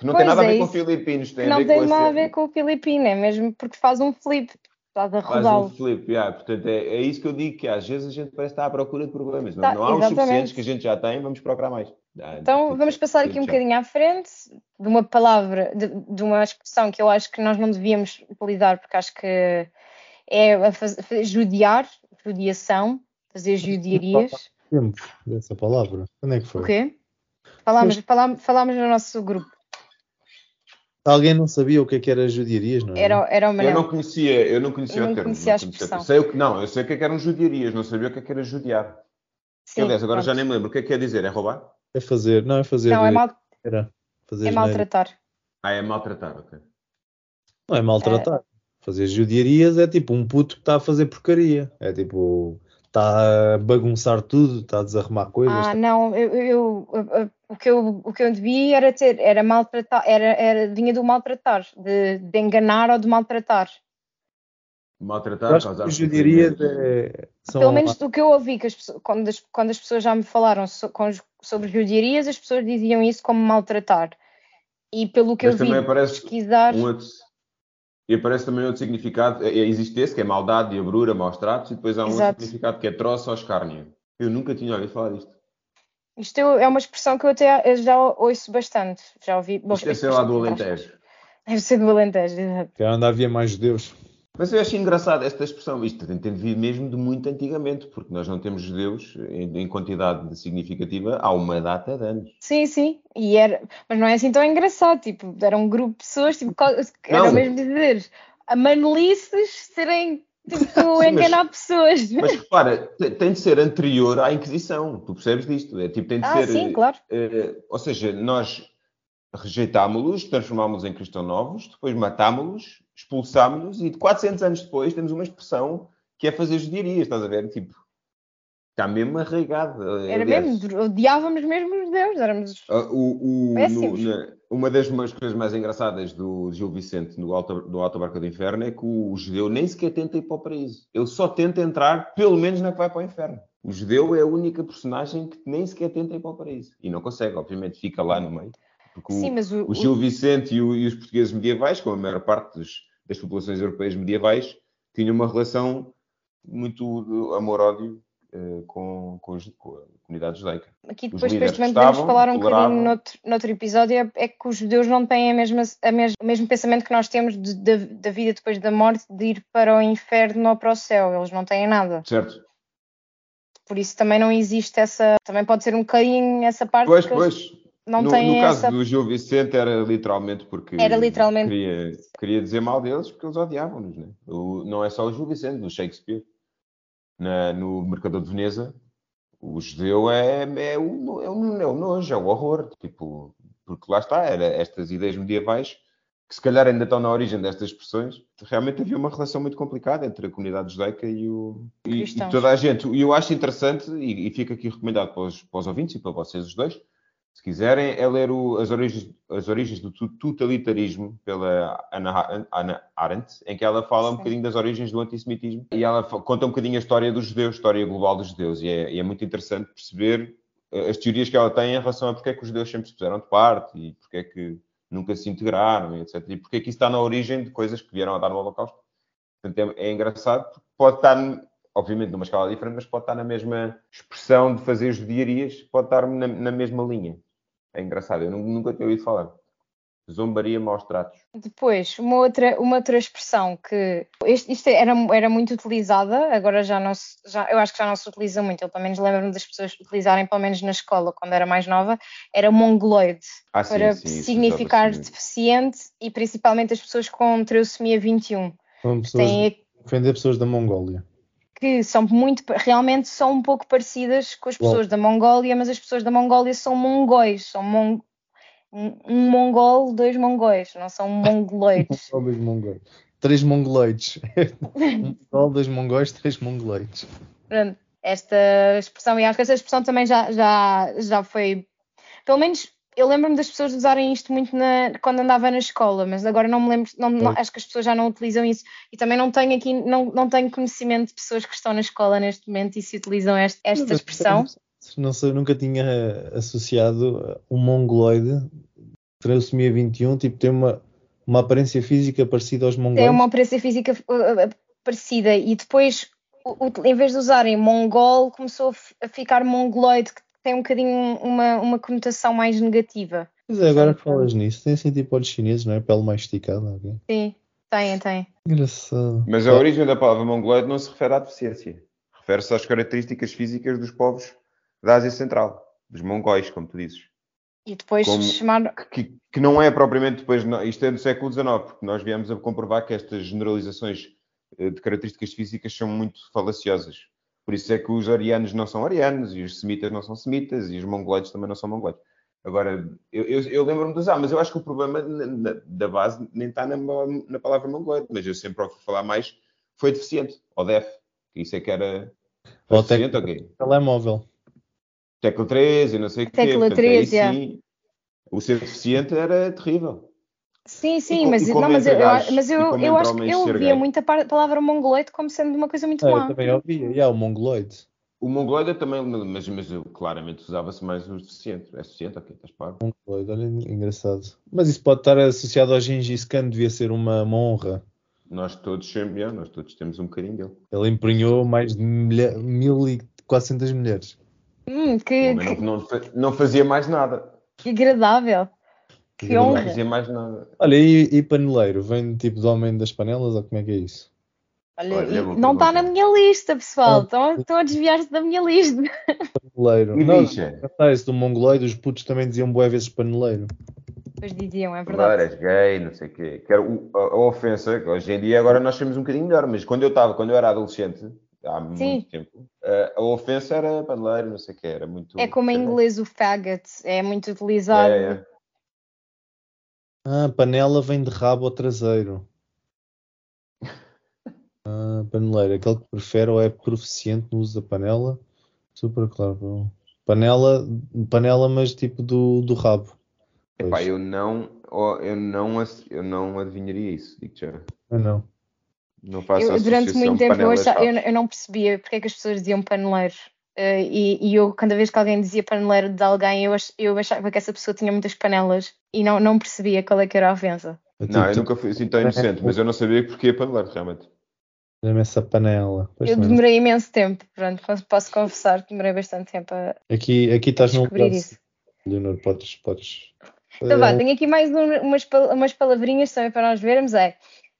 Que não Pois tem nada a é ver com isso. filipinos, tem não a ver tem com a nada a ver com o filipino, é mesmo porque faz um flip, estás a Faz um flip, yeah. portanto é, é isso que eu digo, que às vezes a gente parece estar à procura de problemas. Não, Tá, não há os exatamente. suficientes que a gente já tem, vamos procurar mais. Ah, Então vamos certo, passar tudo aqui um bocadinho à frente de uma palavra, de, de uma expressão que eu acho que nós não devíamos utilizar porque acho que é a faz- a judiar, judiação, fazer judiarias. Tempo dessa palavra. Quando é que foi? O quê? Falámos, falámos, falámos no nosso grupo. Alguém não sabia o que é que era judiarias, não é? Era, era o Eu Manel. não conhecia, eu não conhecia Eu o não termo. conhecia a não conhecia o expressão. Sei o que, não, eu sei o que é que eram judiarias, não sabia o que é que era judiar. Sim, Aliás, agora já pronto. nem me lembro. O que é que quer dizer? É roubar? É fazer, não é fazer. Não, é, mal, Era fazer é maltratar. Ah, é maltratar, ok. Não é maltratar. Fazer judiarias é tipo um puto que está a fazer porcaria. É tipo, está a bagunçar tudo, está a desarrumar coisas. Ah, tá- não, eu, eu- eu- o, que eu, o que eu devia era ter, era maltratar, era, era, vinha do maltratar, de, de enganar ou de maltratar. Maltratar, Eu acho causar que judiarias sofrimento. é, são Pelo menos do que eu ouvi, que as pessoas- quando, as, quando as pessoas já me falaram so- com os- sobre judiarias, as pessoas diziam isso como maltratar. E pelo que Mas eu vi pesquisar, Um outro, e aparece também outro significado. É- Existe esse, que é maldade, diabrura, maus tratos, e depois há um outro Exato. significado que é troço ou escárnio. Eu nunca tinha ouvido falar disto. isto é uma expressão que eu até já ouço bastante. Já ouvi. bom, Isto é sei lá do Alentejo. Deve ser do Alentejo, exato. que onde havia mais judeus. Mas eu acho engraçado esta expressão. Isto tem vindo mesmo de muito antigamente, porque nós não temos judeus em, em quantidade significativa há uma data de anos. Sim, sim, e era, mas não é assim tão engraçado, tipo, era um grupo de pessoas, tipo, era Não. o mesmo dizer, a manolices serem, tipo, enganar pessoas. Mas repara, te- tem de ser anterior à Inquisição. Tu percebes disto? É tipo, tem de Ah, ser. sim, claro. eh, ou seja, nós rejeitámos-los, transformámos-los em cristãos novos, depois matámos-los, expulsámos-los e de 400 anos depois temos uma expressão que é fazer judiarias, estás a ver? Tipo, está mesmo arraigado. Era Aliás, mesmo, odiávamos mesmo os judeus, éramos, ah, o- o- no- na- uma das coisas mais engraçadas do Gil Vicente no Alto, do Alto Barca do Inferno é que o judeu nem sequer tenta ir para o paraíso. Ele só tenta entrar, pelo menos, na que vai para o inferno. O judeu é a única personagem que nem sequer tenta ir para o paraíso. E não consegue, obviamente, fica lá no meio. Porque o- sim, mas o, o Gil Vicente e, o- e os portugueses medievais, como a maior parte dos- das populações europeias medievais, tinham uma relação muito de amor-ódio eh, com, com, com a comunidade judaica. aqui depois, depois também podemos falar um bocadinho noutro, noutro episódio, é, é que os judeus não têm a mesma, a o mesmo pensamento que nós temos de- da da vida depois da morte, de ir para o inferno ou para o céu, eles não têm nada. Certo? Por isso também não existe essa, também pode ser um bocadinho essa parte Pois, eles pois. Não no, têm no caso essa do Gil Vicente era literalmente porque Era literalmente. queria, queria dizer mal deles porque eles odiavam-nos. Né? O- não é só o Gil Vicente, o Shakespeare. Na- no Mercador de Veneza, o judeu é, é, o, é, o, é o nojo, é o horror. Tipo, porque lá está, era estas ideias medievais que se calhar ainda estão na origem destas expressões. Realmente havia uma relação muito complicada entre a comunidade judaica e, o, e, e toda a gente. E eu acho interessante, e, e fica aqui recomendado para os, para os ouvintes e para vocês os dois, se quiserem, é ler o- as, origens, as origens do totalitarismo pela Ana, Ana Arendt, em que ela fala um Sim. bocadinho das origens do antissemitismo e ela conta um bocadinho a história dos judeus, a história global dos judeus. E é, e é muito interessante perceber eh, as teorias que ela tem em relação a porque é que os judeus sempre se puseram de parte e porque é que nunca se integraram, etc. E porque é que isso está na origem de coisas que vieram a dar no Holocausto. Portanto, é, é engraçado, porque pode estar, obviamente, numa escala diferente, mas pode estar na mesma expressão de fazer judiarias, pode estar na, na mesma linha. É engraçado, eu nu- nunca tinha ouvido falar. Zombaria, maus tratos. Depois, uma outra, uma outra expressão que este- isto era, era muito utilizada, agora já não se, já, eu acho que já não se utiliza muito, eu pelo menos lembro-me das pessoas utilizarem, pelo menos na escola, quando era mais nova, era mongoloide, Ah, sim, para sim, isso significar deficiente e principalmente as pessoas com treussomia 21, São pessoas têm, ofender pessoas da Mongólia. Que são muito, realmente são um pouco parecidas com as Bom. pessoas da Mongólia, mas as pessoas da Mongólia são mongóis, são mon, um, um mongol, dois mongóis, não são mongoloides. Mongol, dois mongóis. Três mongoloides. um mongol, dois mongóis, três mongoloides. Pronto, esta expressão, e acho que esta expressão também já, já, já foi, pelo menos eu lembro-me das pessoas usarem isto muito na- quando andava na escola, mas agora não me lembro, não- não- acho que as pessoas já não utilizam isso e também não tenho aqui, não, não tenho conhecimento de pessoas que estão na escola neste momento e se utilizam este- esta Mas, expressão. Não sei, nunca tinha associado um mongoloide Trissomia 21, tipo, tem uma, uma aparência física parecida aos mongóis. Tem uma aparência física uh, uh, parecida e depois, em vez de usarem mongol, começou a ficar mongoloide, que tem um bocadinho uma, uma conotação mais negativa. Mas é, agora que sim. falas nisso, tem assim tipo olhos chineses, não é? Pele mais esticada. ok? Sim, tem, tem. Engraçado. Mas a origem da palavra mongoloide não se refere à deficiência. Refere-se às características físicas dos povos da Ásia Central, dos mongóis, como tu dizes. E depois Como- chamar. Que, que não é propriamente depois, isto é do século XIX, porque nós viemos a comprovar que estas generalizações eh, de características físicas são muito falaciosas. Por isso é que os arianos não são arianos, e os semitas não são semitas, e os mongoloides também não são mongoloides. Agora, eu, eu, eu lembro-me de usar, mas eu acho que o problema na- na- da base nem está na, na palavra mongoloide, mas eu sempre ouvi falar mais, foi deficiente, ou def, que isso é que era Ou deficiente, tec- ok. Telemóvel. Tecla 13 e não sei o quê. Tecla portanto, aí 13, é. sim, o ser deficiente era terrível. Sim, sim, co- mas, e não, mas eu, eu, mas e eu, eu acho que eu ouvia muito a palavra mongoloide como sendo uma coisa muito Ah, eu má. também ouvia. E há o mongoloide. O mongoloide também, mas, mas eu, claramente usava-se mais o deficiente. É deficiente, ok, estás pago. Mongoloide, olha, engraçado. Mas isso pode estar associado ao Gengis Khan, devia ser uma, uma honra. Nós todos, sempre- yeah, nós todos temos um bocadinho dele. Ele emprenhou mais de milha- 1400 mulheres. Hum, que, que, não, não não fazia mais nada. que agradável. Que. Não honra. mais nada. Olha, e, e paneleiro? Vem tipo do homem das panelas ou como é que é isso? Olha, Olha, não está na minha lista, pessoal. Ah. Estão, estão a desviar-se da minha lista. Paneleiro. E Não, bicha? não esse do mongoloide, os putos também diziam boé vezes paneleiro. Pois diziam, é Agora verdade. és gay, não sei o quê. Que era o- a, a ofensa, que hoje em dia agora nós temos um bocadinho melhor, mas quando eu estava, quando eu era adolescente, há Sim. muito tempo, a, a ofensa era paneleiro, não sei o quê, era muito. É como em inglês o faggot, é muito utilizado. É, é. Ah, panela vem de rabo ou traseiro. Ah, paneleiro, aquele que prefere ou é proficiente no uso da panela. Super claro. Panela, panela, mas tipo do, do rabo. Epá, eu não, oh, eu não, eu não adivinharia isso, digo já. Ah, não. Não faço Eu, durante muito tempo eu, achava- eu, eu não percebia porque é que as pessoas diziam paneleiro. Eh, e, e eu, cada vez que alguém dizia paneleiro de alguém, eu, ach- eu achava que essa pessoa tinha muitas panelas e não, não percebia qual é que era a ofensa. Eu Não, eu tipo, nunca fui assim tão inocente, mas eu não sabia porque é paneleiro, realmente. Dá-me essa panela. Pois eu demorei imenso tempo, pronto, posso- posso confessar que demorei bastante tempo a Aqui, aqui estás no descobrir lugar. isso. Leonor, podes. podes. Então vá, Eh, tenho aqui mais um- umas, umas palavrinhas também para nós vermos. É,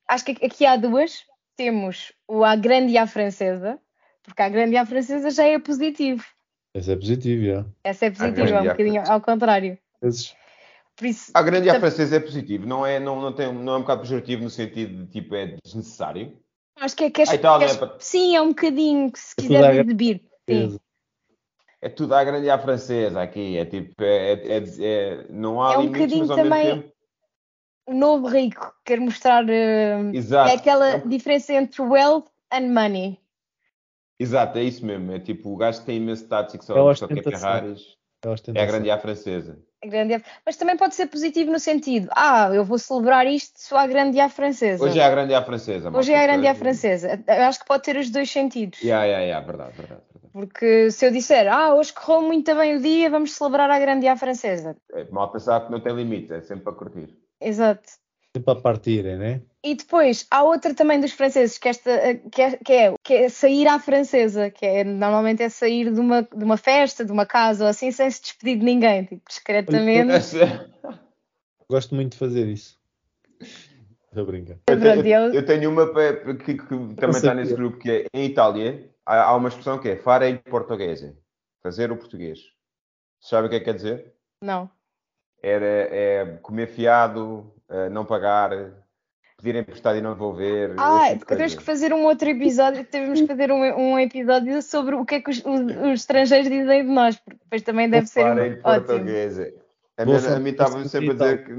acho que aqui há duas. Temos o à grande e à francesa, porque a grande à francesa já é positivo. Esse é positivo, já. Essa é positiva, é um bocadinho ao contrário. Por isso, A grande a francesa é positivo, não é, não, não, tem, não é um bocado pejorativo no sentido de tipo é desnecessário. acho que é que és- Ah, e tal, que é para- Sim, é um bocadinho, que se É quiser. Sim. É tudo à grande à francesa aqui, é tipo, é, é- é- é- não há É um limites, bocadinho mas ao mesmo também-. O novo rico quer mostrar. eh, Exato. é aquela É diferença entre wealth and money. Exato, é isso mesmo. É tipo o gajo que tem imenso e que só, É só quer ostentação. Ferraris. É a É grande à francesa. A grande Mas também pode ser positivo no sentido: ah, eu vou celebrar isto só à grande à francesa. Hoje é a grande à francesa. Hoje é a grande à francesa. Eu acho que pode ter os dois sentidos. Yeah, yeah, yeah, verdade, verdade. verdade. Porque se eu disser, ah, hoje correu muito bem o dia, vamos celebrar a grande à francesa. É, malta sabe que não tem limites, é sempre para curtir. Exato. Sempre a partirem, né? E depois há outra também dos franceses que, esta, que, é, que, é, que é sair à francesa, que é normalmente é sair de uma, de uma festa, de uma casa ou assim, sem se despedir de ninguém, tipo, discretamente. Gosto muito de fazer isso. Estou a brincar. Eu eu- eu tenho uma que, que também está nesse grupo que é em Itália há, há uma expressão que é fare il portoghese, fazer o português. Sabe o que é que quer dizer? Não. Era é comer fiado, eh, não pagar, pedir emprestado e não devolver. Ah, esse tipo de temos que fazer um outro episódio, temos que fazer um, um episódio sobre o que é que os, os- os estrangeiros dizem de nós, porque depois também deve ser um, il ótimo. portoghese. A, mim de estava se sempre a dizer que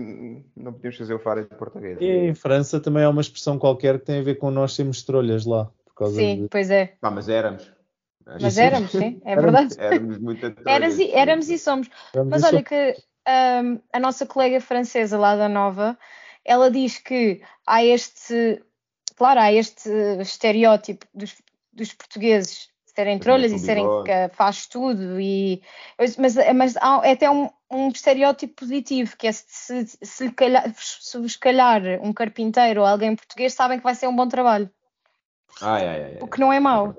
não podíamos fazer o fare il portoghese. E em França também há uma expressão qualquer que tem a ver com nós sermos trolhas lá. Por causa Sim, de... pois é. Ah, mas éramos. Mas éramos, sim, é Éramos. verdade. Éramos muito Eras e, éramos e somos. Vamos Mas isso- olha que hum, a nossa colega francesa lá da Nova, ela diz que há este, claro, há este estereótipo dos, dos portugueses serem trolhas e serem que faz tudo e mas, mas há, é até um, um estereótipo positivo, que é se, se, se, calhar, se calhar um carpinteiro ou alguém português, sabem que vai ser um bom trabalho. Ai, ai, ai, O que não é mau,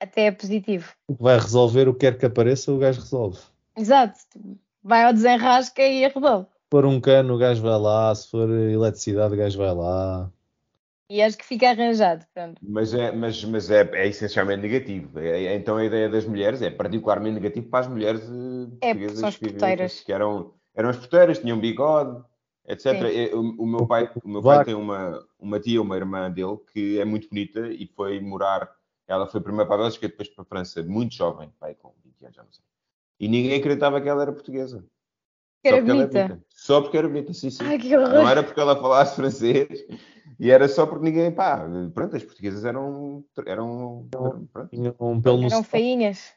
até é positivo. O que vai resolver o que quer que apareça, o gajo resolve. Exato. Vai ao desenrasca e resolve. Se for um cano, o gajo vai lá. Se for eletricidade, o gajo vai lá. E acho que fica arranjado. Pronto. Mas, é, mas, mas é, é essencialmente negativo. É- é- então a ideia das mulheres é particularmente negativo para as mulheres eh, É, portuguesas são as porteiras. que eram, eram as porteiras, tinham bigode, etc. E O, o meu pai, o meu pai Vaca. tem uma, uma tia, uma irmã dele, que é muito bonita e foi morar. Ela foi primeiro para a Bélgica e depois para a França, muito jovem, pai com 20 anos, já não sei. E ninguém acreditava que ela era portuguesa. Era porque ela é bonita. Só porque era bonita, sim, sim. Ai, que horror. Não era porque ela falasse francês e era só porque ninguém, pá, pronto, as portuguesas eram, eram, pronto, pelo no Eram feinhas.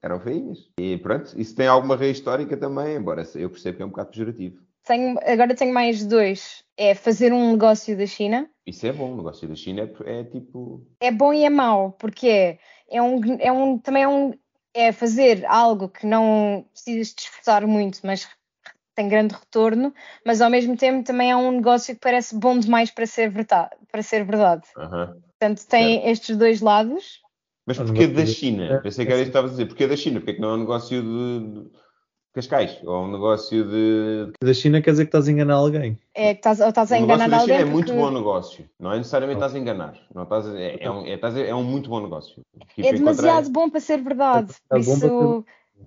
eram feinhas. E pronto, isso tem alguma raiz histórica também, embora eu percebo que é um bocado pejorativo. Tenho, agora tenho mais dois. É fazer um negócio da China. Isso é bom, o negócio da China é, é tipo. É bom e é mau, porque é, é, um, é um, também é um, é fazer algo que não precisas te esforçar muito, mas tem grande retorno, mas ao mesmo tempo também é um negócio que parece bom demais para ser verdade. Para ser verdade. aham. Portanto, tem estes dois lados. Mas É porquê da China? é, Pensei que era isso que estavas a dizer. Porquê da China? Porquê é que não é um negócio de, Cascais? Ou um negócio de. Da China quer dizer que estás a enganar alguém. É que estás, ou estás a O negócio enganar da China alguém é muito porque bom negócio. Não é necessariamente estás a enganar. Não estás a- é, é um, é, estás a- é um muito bom negócio. Tipo, é demasiado encontrei- bom para ser verdade. É para isso,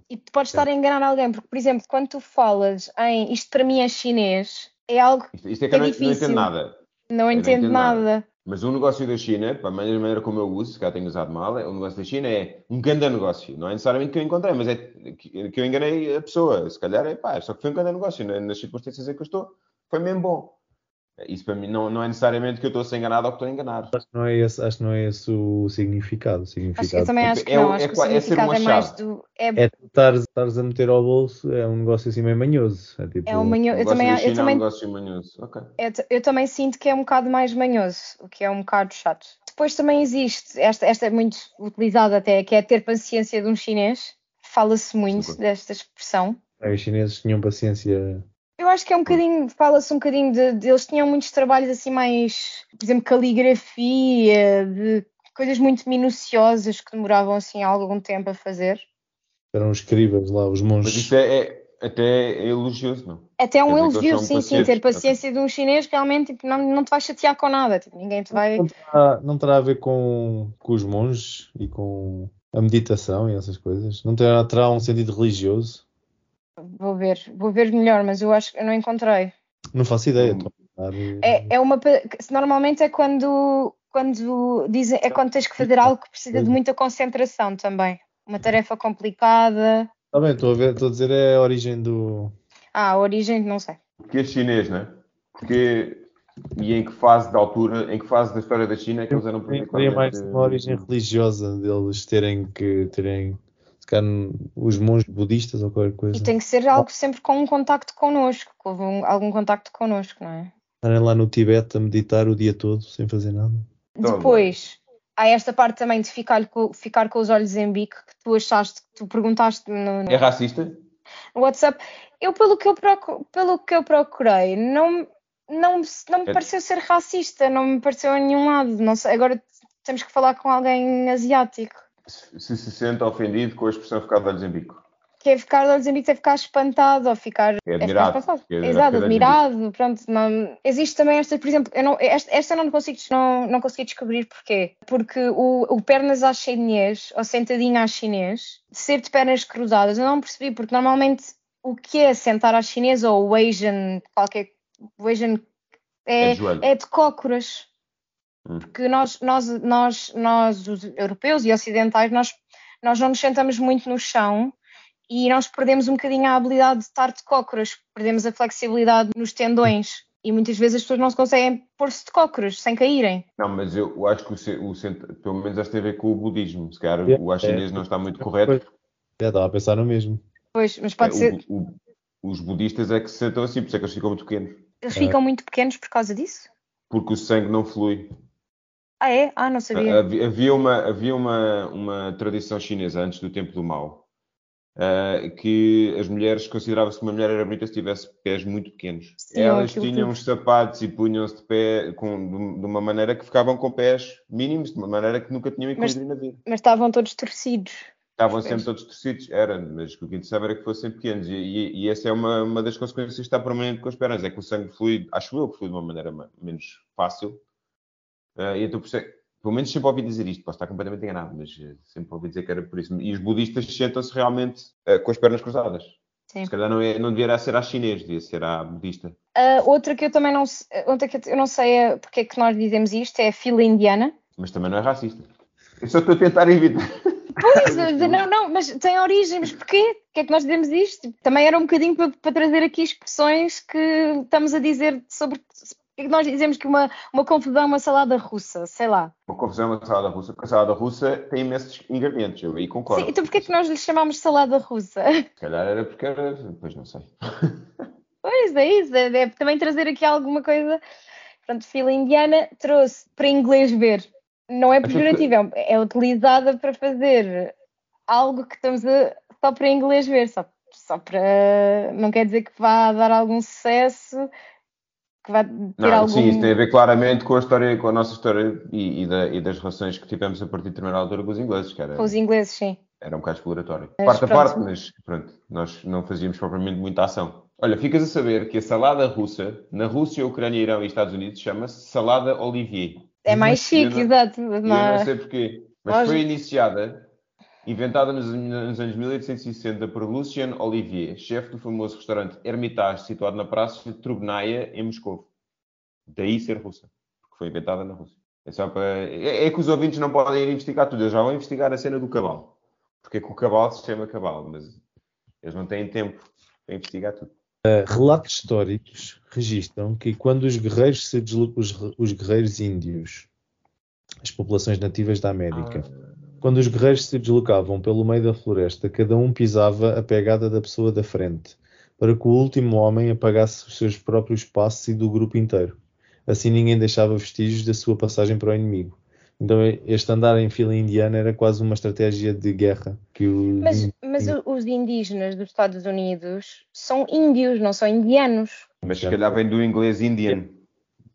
e tu podes estar a enganar alguém, porque, por exemplo, quando tu falas em isto para mim é chinês, é algo Isto, isto é que é não, não difícil. entendo nada. não não entendo entendo nada. nada. Mas o negócio da China, para a maneira como eu uso, se cá tenho usado mal, é- o negócio da China é um grande negócio. Não é necessariamente que eu encontrei, mas é que, eu enganei a pessoa. Se calhar é pá, só que foi um grande negócio. Nas circunstâncias em que eu estou, foi mesmo bom. Isso para mim não, não é necessariamente que eu estou a ser enganado ou que estou a enganar. Acho que não é esse, acho que não é esse o significado. O Acho que eu significado também é- acho que é não. o- Acho é que o qua- é ser significado uma é mais chave. do. É, é estares, estares a meter ao bolso, é um negócio assim meio manhoso. É, tipo, é um manho- O eu negócio também, eu é um também negócio manhoso. Eu, também sinto que é um bocado mais manhoso, o que é um bocado chato. Depois também existe, esta, esta é muito utilizada até, que é ter paciência de um chinês. Fala-se muito Sim. desta expressão. é, os chineses tinham paciência. Eu acho que é um bocadinho, fala-se um bocadinho de, de- eles tinham muitos trabalhos assim mais, por exemplo, caligrafia, de coisas muito minuciosas que demoravam assim algum tempo a fazer. Eram os escribas lá, os Mas monges. isso é, é- até é elogioso, não? Até um que eles elogio, sim, sim, ter paciência de um chinês realmente tipo, não, não te vai chatear com nada, tipo, ninguém te vai. Não terá, não terá a ver com, com os monges e com a meditação e essas coisas? Não terá, terá um sentido religioso? Vou ver, vou ver melhor, mas eu acho que eu não encontrei. Não faço ideia. Hum. estou a dar- É, é uma normalmente é quando quando dizem é quando tens que fazer algo que precisa de muita concentração também. Uma tarefa complicada. Tá bem, estou a ver, estou a dizer é a origem do. Ah, a origem, não sei. Porque é chinês, não é? Porque. E em que fase da altura, em que fase da história da China é que eles eram particularmente... mais uma origem religiosa deles terem que terem calhar, os monges budistas ou qualquer coisa. E tem que ser algo sempre com um contacto connosco, com um- algum contacto connosco, não é? Estarem lá no Tibete a meditar o dia todo sem fazer nada. Depois, há esta parte também de ficar com, ficar com os olhos em bico, que tu achaste, que tu perguntaste no, no É racista? WhatsApp. Eu, pelo que eu, procu- pelo que eu procurei, não, não, me- não me É- pareceu ser racista, não me pareceu a nenhum lado. Não sei, agora temos que falar com alguém asiático. Se se, se sente ofendido com a expressão ficar de olhos em bico. Que é ficar de olhos em bico, é ficar espantado ou ficar. É ficar admirado. espantado. É admirado, Exato, ficar admirado. Pronto, não, existe também esta, por exemplo, eu não, esta, esta eu não consegui, não, não consegui descobrir porquê. Porque o, o pernas à chinês, ou sentadinho à chinês, ser de pernas cruzadas, eu não percebi, porque normalmente o que é sentar à chinês ou o Asian, qualquer. O Asian É é, de é de cócoras. Hum. Porque nós, nós, nós, nós, os europeus e ocidentais, nós, nós não nos sentamos muito no chão e nós perdemos um bocadinho a habilidade de estar de cócoras, perdemos a flexibilidade nos tendões e muitas vezes as pessoas não se conseguem pôr-se de cócoras sem caírem. Não, mas eu, eu acho que o, o pelo menos acho que tem a ver com o budismo. Se calhar É, o a chinês é. não está muito correto. Já estava a pensar no mesmo. Pois, mas É, pode o- ser, o- os budistas é que se sentam assim, por isso é que eles ficam muito pequenos. eles ficam muito pequenos por causa disso? Porque o sangue não flui. Ah, é? Ah, não sabia. Havia, uma, havia uma, uma tradição chinesa antes do tempo do Mao uh, que as mulheres consideravam-se que uma mulher era bonita se tivesse pés muito pequenos. Sim, Elas tinham os sapatos e punham-se de pé com, de uma maneira que ficavam com pés mínimos, de uma maneira que nunca tinham equilíbrio na vida. Mas estavam todos torcidos. Estavam sempre todos torcidos, era, mas o que interessava era que fossem pequenos. E, e, e, essa é uma, uma das consequências que está permanente com as pernas, é que o sangue flui, acho eu que flui de uma maneira menos fácil. Uh, e então, pelo menos sempre ouvi dizer isto, posso estar completamente enganado, mas uh, sempre ouvi dizer que era por isso. E os budistas sentam-se realmente uh, com as pernas cruzadas. Sim. Se calhar não, é, não deveria ser a chinês, devia ser a budista. outra que eu também não, outra que eu não sei porque é que nós dizemos isto é a fila indiana. Mas também não é racista. Eu só estou a tentar evitar. Pois, não, não, mas tem origem, mas porquê? Porquê é que nós dizemos isto? Também era um bocadinho para, para trazer aqui expressões que estamos a dizer sobre que nós dizemos que uma, uma confusão é uma salada russa, sei lá. Uma confusão é uma salada russa, porque a salada russa tem imensos ingredientes, eu aí concordo. Sim, então porquê é que nós lhe chamamos salada russa? Se calhar era porque era, pois não sei. Pois é isso, é, é também trazer aqui alguma coisa. Pronto, fila indiana trouxe para inglês ver não é pejorativa, é utilizada para fazer algo que estamos a, só para inglês ver, só, só para. Não quer dizer que vá dar algum sucesso, que vá ter não, algum. Sim, isso tem a ver claramente com a história, com a nossa história e, e, da, e das relações que tivemos a partir de determinada altura com os ingleses. Que era, com os ingleses, sim. Era um bocado exploratório. Mas, parte a parte, mas pronto, nós não fazíamos propriamente muita ação. Olha, ficas a saber que a salada russa, na Rússia, Ucrânia, Irão e Estados Unidos, chama-se salada Olivier. É mais chique, exato. Eu não sei porquê. Mas foi iniciada, inventada nos, nos, anos 1860 por Lucien Olivier, chefe do famoso restaurante Hermitage, situado na praça de Trubnaya, em Moscou. Daí ser russa, porque foi inventada na Rússia. É, só para... é, é que os ouvintes não podem ir investigar tudo, eles já vão investigar a cena do cavalo. Porque é que o cavalo se chama cavalo, mas eles não têm tempo para investigar tudo. Uh, relatos históricos registram que quando os guerreiros se os, os, guerreiros índios, as populações nativas da América, ah. Quando os guerreiros se deslocavam pelo meio da floresta, cada um pisava a pegada da pessoa da frente, para que o último homem apagasse os seus próprios passos e do grupo inteiro. Assim ninguém deixava vestígios da sua passagem para o inimigo. Então este andar em fila indiana era quase uma estratégia de guerra. Que o... mas, mas os indígenas dos Estados Unidos são índios, não são indianos. Mas se calhar vem do inglês indian.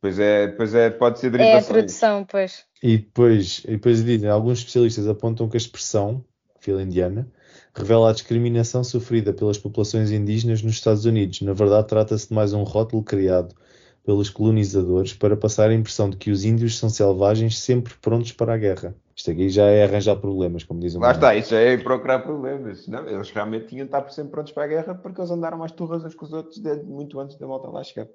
Pois é, pois é, pode ser derivação. É a tradução, pois. E depois, e depois dizem, alguns especialistas apontam que a expressão, fila indiana, revela a discriminação sofrida pelas populações indígenas nos Estados Unidos. Na verdade, trata-se de mais um rótulo criado pelos colonizadores para passar a impressão de que os índios são selvagens sempre prontos para a guerra. Isto aqui já é arranjar problemas, como dizem. Lá está, isso é procurar problemas. Não, eles realmente tinham de estar sempre prontos para a guerra porque eles andaram mais turras uns com os outros desde muito antes da volta lá chegar.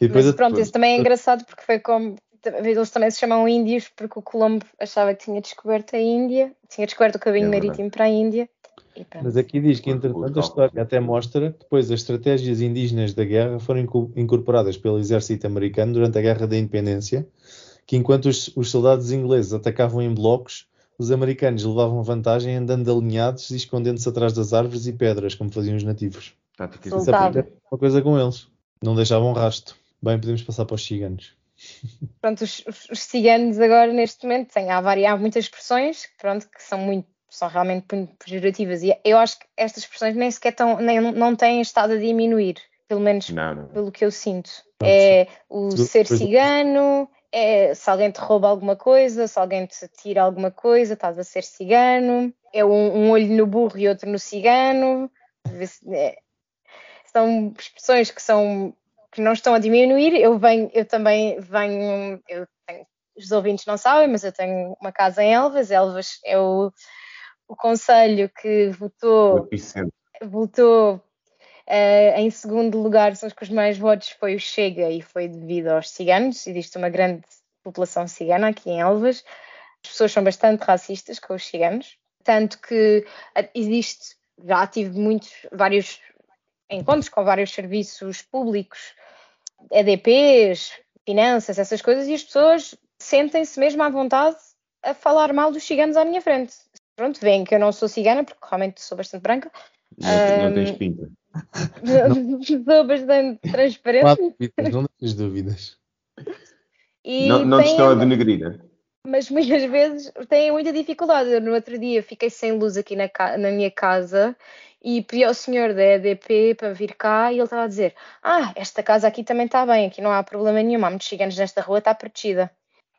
E depois Mas, pronto, isso também é engraçado porque foi como eles também se chamam índios porque o Colombo achava que tinha descoberto a Índia, tinha descoberto o caminho é marítimo para a Índia mas aqui diz que, entretanto, a história até mostra que depois as estratégias indígenas da guerra foram incorporadas pelo exército americano durante a Guerra da Independência, que enquanto os, os soldados ingleses atacavam em blocos, os americanos levavam vantagem andando alinhados e escondendo-se atrás das árvores e pedras, como faziam os nativos. Tá, Isso é uma coisa com eles. Não deixavam rasto. Bem, podemos passar para os ciganos. Pronto, os, os, os ciganos agora, neste momento, têm, há, há muitas expressões pronto, que são muito são realmente pejorativas. E eu acho que estas expressões nem sequer estão, nem, não têm estado a diminuir, pelo menos não, não. pelo que eu sinto. Não, é o ser cigano, é se alguém te rouba alguma coisa, se alguém te tira alguma coisa, estás a ser cigano, é um, um olho no burro e outro no cigano. É, são expressões que são que não estão a diminuir. Eu venho, eu também venho, eu tenho, os ouvintes não sabem, mas eu tenho uma casa em Elvas. Elvas é o o Conselho que votou, votou uh, em segundo lugar, são os que os mais votos foi o Chega e foi devido aos ciganos. Existe uma grande população cigana aqui em Elvas. As pessoas são bastante racistas com os ciganos, tanto que eh, existe, já tive muitos, vários encontros com vários serviços públicos, EDPs, finanças, essas coisas, e as pessoas sentem-se mesmo à vontade a falar mal dos ciganos à minha frente pronto, veem que eu não sou cigana, porque realmente sou bastante branca. Não, um, não tens pinta. sou bastante transparente. Não, dúvidas, não tens dúvidas. E não não estão a denegrir, né? Mas muitas vezes têm muita dificuldade. Eu, no outro dia fiquei sem luz aqui na, na minha casa e pedi ao senhor da EDP para vir cá e ele estava a dizer: Ah, esta casa aqui também está bem, aqui não há problema nenhum, há muitos ciganos nesta rua, está protegida.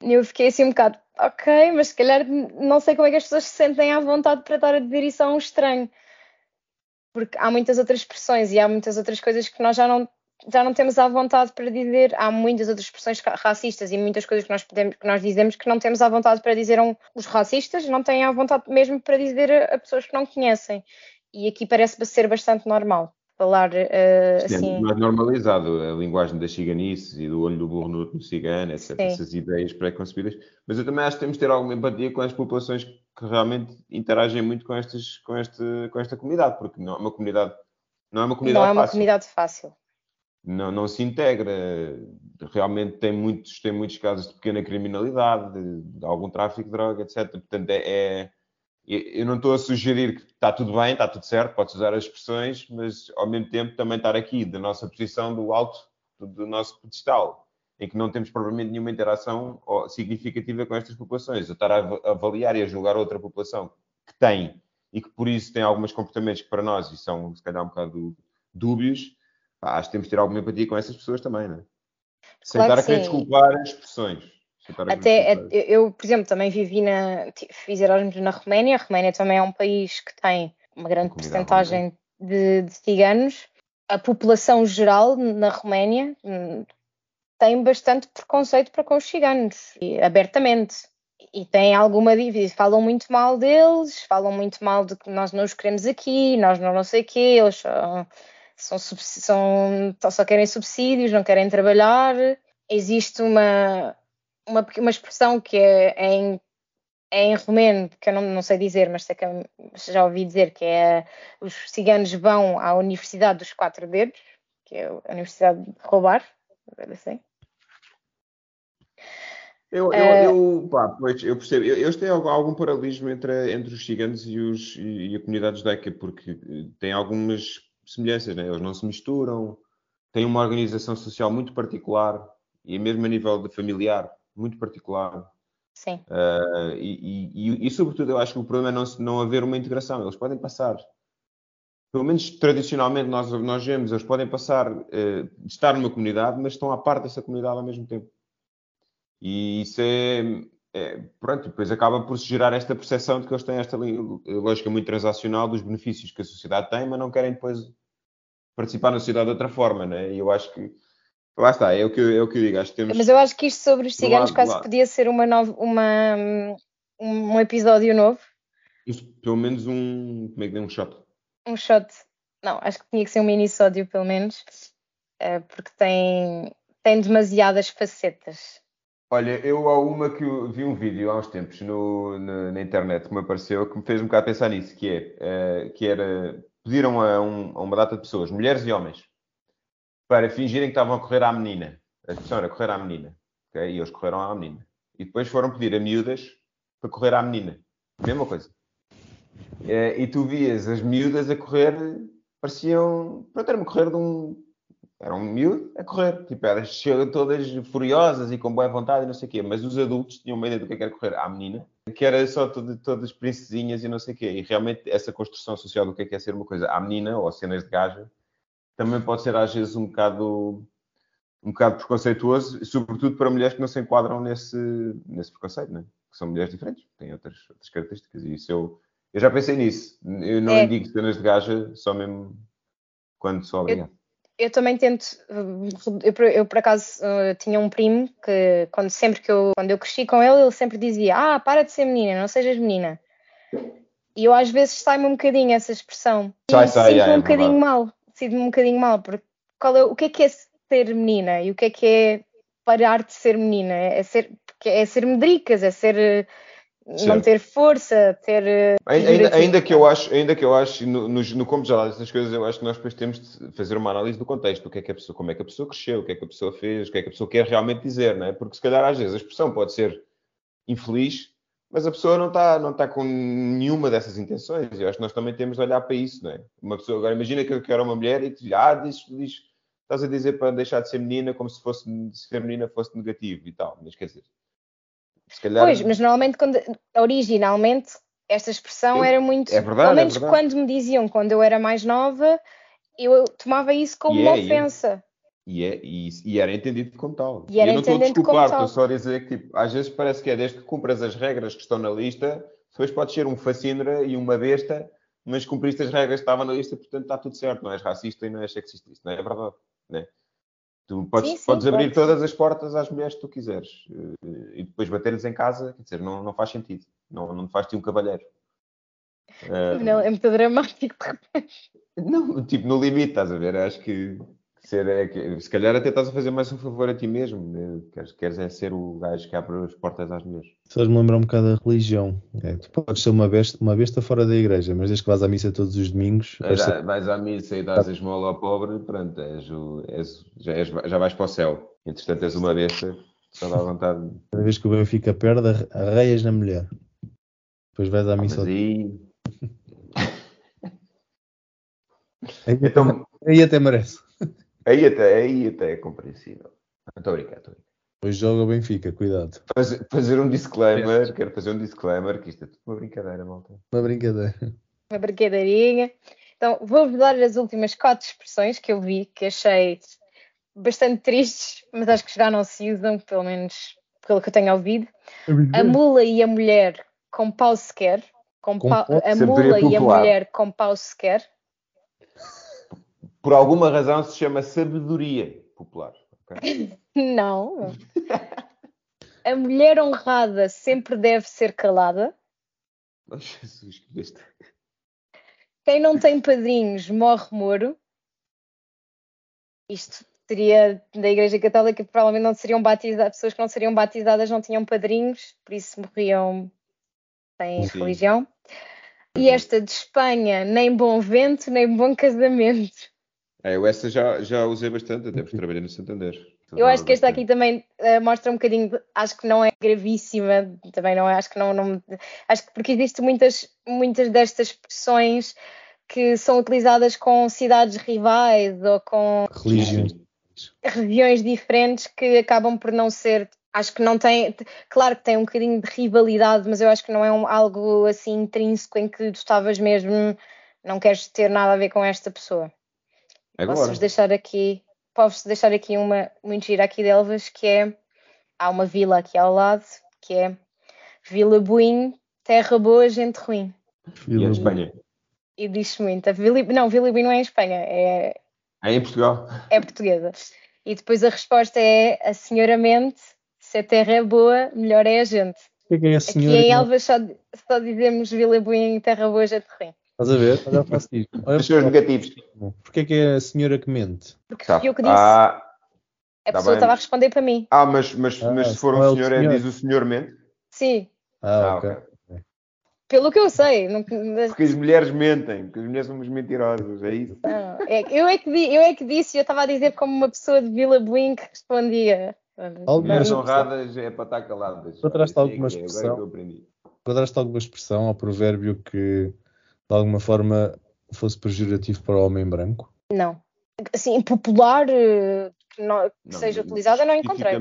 E eu fiquei assim um bocado, ok, mas se calhar não sei como é que as pessoas se sentem à vontade para estar a dizer isso a um estranho. Porque há muitas outras expressões e há muitas outras coisas que nós já não, já não temos à vontade para dizer. Há muitas outras expressões racistas e muitas coisas que nós, podemos, que nós dizemos que não temos à vontade para dizer um, os racistas, não têm à vontade mesmo para dizer a, a pessoas que não conhecem. E aqui parece ser bastante normal falar uh, assim. mais normalizado a linguagem das ciganices e do olho do burro no, no cigano, etc. Sim. Essas ideias pré-concebidas. Mas eu também acho que temos de ter alguma empatia com as populações que realmente interagem muito com, estas, com, este, com esta comunidade, porque não é uma comunidade, não é uma comunidade não é uma fácil. comunidade fácil. Não, não se integra, realmente tem muitos, tem muitos casos de pequena criminalidade, de, de algum tráfico de droga, etc. Portanto, é, é eu não estou a sugerir que está tudo bem, está tudo certo, podes usar as expressões, mas ao mesmo tempo também estar aqui da nossa posição do alto do nosso pedestal, em que não temos provavelmente nenhuma interação significativa com estas populações. Eu estar a avaliar e a julgar outra população que tem e que por isso tem alguns comportamentos que para nós e são se calhar um bocado dúbios, acho que temos de ter alguma empatia com essas pessoas também, não é? Sem claro estar a querer desculpar as expressões. Até eu, por exemplo, também vivi na. fiz Erasmus na Roménia. A Roménia também é um país que tem uma grande porcentagem de, de ciganos. A população geral na Roménia hum, tem bastante preconceito para com os ciganos, abertamente. E tem alguma dívida, falam muito mal deles, falam muito mal de que nós não os queremos aqui, nós não, não sei o quê, eles só, são, são, só querem subsídios, não querem trabalhar. Existe uma, uma, uma expressão que é, é em, é em romeno, que eu não, não sei dizer, mas sei que já ouvi dizer, que é os ciganos vão à Universidade dos Quatro Dedos, que é a Universidade de Roubar, assim. Eu, eu, uh, eu, pá, pois, eu percebo. Eu, tenho algum, algum paralelismo entre, entre os ciganos e, os, e a comunidade judaica, porque eh, tem algumas semelhanças, né? eles não se misturam, têm uma organização social muito particular e mesmo a nível de familiar muito particular. Sim. Uh, e, e, e, sobretudo, eu acho que o problema é não, não haver uma integração. Eles podem passar, pelo menos tradicionalmente, nós, nós vemos, eles podem passar, uh, estar numa comunidade, mas estão à parte dessa comunidade ao mesmo tempo. E isso é, é, pronto, depois acaba por se gerar esta percepção de que eles têm esta lógica muito transacional dos benefícios que a sociedade tem, mas não querem depois participar na sociedade de outra forma, né? E eu acho que Lá está, é o que, é o que eu digo. Acho que temos... Mas eu acho que isto sobre os ciganos quase podia ser uma nova, uma, um episódio novo. Pelo menos um. Como é que é? Um shot. Um shot. Não, acho que tinha que ser um minisódio, pelo menos. Eh, porque tem, tem demasiadas facetas. Olha, eu há uma que vi um vídeo há uns tempos no, na, na, internet que me apareceu que me fez um bocado pensar nisso, que é uh, que era pediram a, um, a uma data de pessoas, mulheres e homens, para fingirem que estavam a correr à menina. A expressão era correr à menina. Okay? E eles correram à menina. E depois foram pedir a miúdas para correr à menina. Mesma coisa. Eh, e tu vias as miúdas a correr, pareciam. Pronto, era-me correr de um. Era um miúdo a correr. Tipo, elas chegam todas furiosas e com boa vontade e não sei o quê. Mas os adultos tinham uma ideia do que é era correr à menina, que era só todo, todas princesinhas e não sei o quê. E realmente essa construção social do que é, que é ser uma coisa à menina ou cenas de gaja também pode ser às vezes um bocado um bocado preconceituoso, sobretudo para mulheres que não se enquadram nesse, nesse preconceito, né? que são mulheres diferentes, têm outras, outras características. E isso eu, eu já pensei nisso. Eu não é. indico cenas de gaja só mesmo quando sou obrigado. Eu, também tento. Eu, eu por acaso uh, tinha um primo que quando sempre que eu quando eu cresci com ele, ele sempre dizia: Ah, para de ser menina, não sejas menina. E eu às vezes sai-me um bocadinho essa expressão. Sai, sai, sinto-me é, um bocadinho mal sinto-me um bocadinho mal, porque qual é, o que é que é ser menina e o que é que é parar de ser menina? É ser, é ser medricas, é ser Sim. não ter força, ter ainda, ainda, que eu acho, ainda que eu acho no, no, no como geral essas coisas, eu acho que nós depois temos de fazer uma análise do contexto, o que é que a pessoa, como é que a pessoa cresceu, o que é que a pessoa fez, o que é que a pessoa quer realmente dizer, não é? Porque se calhar às vezes a expressão pode ser infeliz, mas a pessoa não está não tá com nenhuma dessas intenções. Eu acho que nós também temos de olhar para isso, não é? Uma pessoa, agora imagina que eu quero uma mulher e tu diz, ah, diz, diz, estás a dizer para deixar de ser menina como se fosse se ser menina fosse negativo e tal, mas quer dizer. Calhar... Pois, mas normalmente, quando, originalmente, Esta expressão Eu- era muito. é verdade, pelo é menos verdade. quando me diziam quando eu era mais nova, eu tomava isso como E uma é, é. ofensa. E, é, e, e era entendido como tal. E era eu não estou a desculpar, estou só a dizer que tipo, às vezes parece que é desde que cumpras as regras que estão na lista, depois podes ser um fascínora e uma besta, mas cumpriste as regras que estavam na lista, portanto está tudo certo, não és racista e não és sexista. Isso não é verdade. Né? Tu podes, Sim, sim, podes abrir pode. todas as portas às mulheres que tu quiseres eh, e depois bater-lhes em casa, quer dizer, não, não faz sentido. Não, não faz-te um cavalheiro. Não, é muito dramático. não, tipo, no limite, estás a ver? Acho que ser é que- se calhar até estás a fazer mais um favor a ti mesmo. né? Queres, queres é ser o gajo que abre as portas às mulheres. Faz-me lembrar um bocado da religião. É, tu podes ser uma besta, uma besta fora da igreja, mas desde que vais à missa todos os domingos, vais ser- à- vais à missa e dás esmola ao pobre, pronto, és o- és- já, és- já vais para o céu. Entretanto, és uma besta, só dá vontade. cada vez que o Benfica perde, arre- arreias na mulher. Depois vais à Ah, missa. mas aí, aí até merece. Aí, até, aí até é compreensível. Estou a brincar, estou a brincar. Depois joga o Benfica, cuidado. Fazer, fazer um disclaimer, quero fazer um disclaimer, que isto é tudo uma brincadeira, malta. Uma brincadeira. Uma brincadeirinha. Então, vou-vos dar as últimas quatro expressões que eu vi, que achei bastante tristes, mas acho que já não se usam, pelo menos pelo que eu tenho ouvido. A mula e a mulher com pau sequer. Com Com pau- a mula e a mulher com pau sequer. Por alguma razão se chama sabedoria popular. ok? Não. A mulher honrada sempre deve ser calada. Oh, Jesus, besta. Quem não tem padrinhos morre moro. Isto seria da Igreja Católica, provavelmente não seriam batizadas, pessoas que não seriam batizadas não tinham padrinhos, por isso morriam sem Sim. religião. E esta de Espanha, nem bom vento, nem bom casamento. É, eu essa já, já usei bastante, até porque trabalhei no Santander. Eu acho que esta aqui também eh, mostra um bocadinho, de- acho que não é gravíssima, também não é, acho que não, não acho que porque existem muitas, muitas destas expressões que são utilizadas com cidades rivais ou com Religião. regiões diferentes que acabam por não ser, acho que não tem, claro que tem um bocadinho de rivalidade, mas eu acho que não é um- algo assim intrínseco em que tu estavas mesmo, não queres ter nada a ver com esta pessoa. Agora, Posso-vos deixar aqui, posso deixar aqui uma muito gira aqui de Elvas, que é, há uma vila aqui ao lado, que é Vila Buim, terra boa, gente ruim. e em Espanha? E diz muito. A Vila, não, Vila Buim não é em Espanha, é, É em Portugal? é portuguesa. E depois a resposta é a senhora mente, se a terra é boa, melhor é a gente. Que é que é a Aqui senhora? em Elvas só, só dizemos Vila Buim, terra boa, gente ruim. Estás a ver? Olha, eu faço isto. Olha, Os seus negativos. Porquê é que é a senhora que mente? Porque Tá. fui eu que disse. Ah, a tá pessoa estava a responder para mim. ah, mas, mas, Ah, mas se for é um o senhor, é, senhor. diz o senhor mente? Sim, Ah, Ah, ok. ok. pelo que eu sei. Não, Porque as mulheres mentem, porque as mulheres somos mentirosas, é isso? Não, é- eu, é que di- eu é que disse, eu estava a dizer como uma pessoa de Vila Buim que respondia. Mulheres honradas é para estar caladas. Encontraste alguma é expressão? Encontraste alguma expressão ou provérbio que de alguma forma fosse pejorativo para o homem branco? Não. Assim, popular, eh, que, não- que Não, seja utilizada, não encontrei.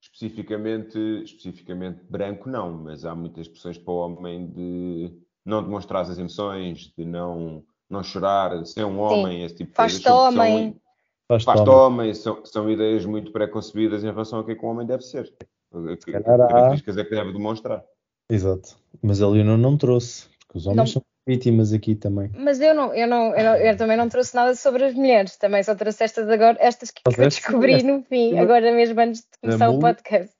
especificamente- Especificamente, branco, não, mas há muitas expressões para o homem de não demonstrar as emoções, de não, não chorar, ser um homem, esse tipo de Faz-te coisas. São- homem. Faz Faz-te homem, são, são ideias muito preconcebidas em relação ao que é que um homem deve ser. Que características é que deve demonstrar. Exato. Mas a Leonor não trouxe, porque os homens Não. são vítimas aqui também. Mas eu não, eu não, eu não- eu também não trouxe nada sobre as mulheres, também só trouxe estas agora, estas que eu Trouxeste? descobri no fim, agora mesmo antes de começar o podcast.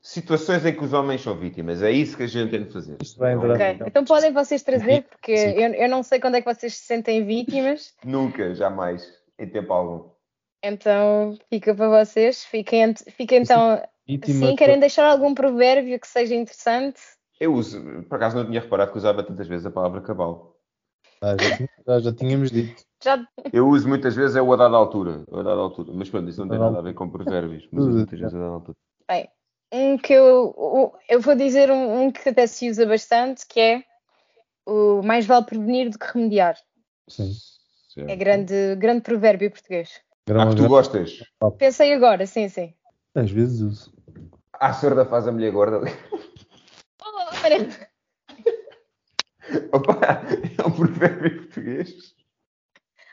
Situações em que os homens são vítimas, é isso que a gente tem de fazer. Isto vai entrar- Não- Ok, então podem vocês trazer, porque eu, eu não sei quando é que vocês se sentem vítimas, Nunca, jamais, em tempo algum. então fica para vocês. Fiquem, fiquem então, Vítima sim, querem deixar algum provérbio que seja interessante? Eu uso, por acaso não tinha reparado que usava tantas vezes a palavra cavalo. Ah, já, tinha- já- tínhamos dito. Já, Eu uso muitas vezes é o a dada altura. O a dada altura. Mas pronto, isso não tem nada a ver com provérbios. Mas uso muitas vezes a dada altura. bem, um que eu, eu vou dizer um, um que até se usa bastante, que é o mais vale prevenir do que remediar. Sim. Certo. É grande, grande provérbio português. Grão Ah, que tu grão. gostas. Pensei agora, sim, sim. Às vezes uso. A sorda faz a mulher gorda. Opa, é um provérbio português.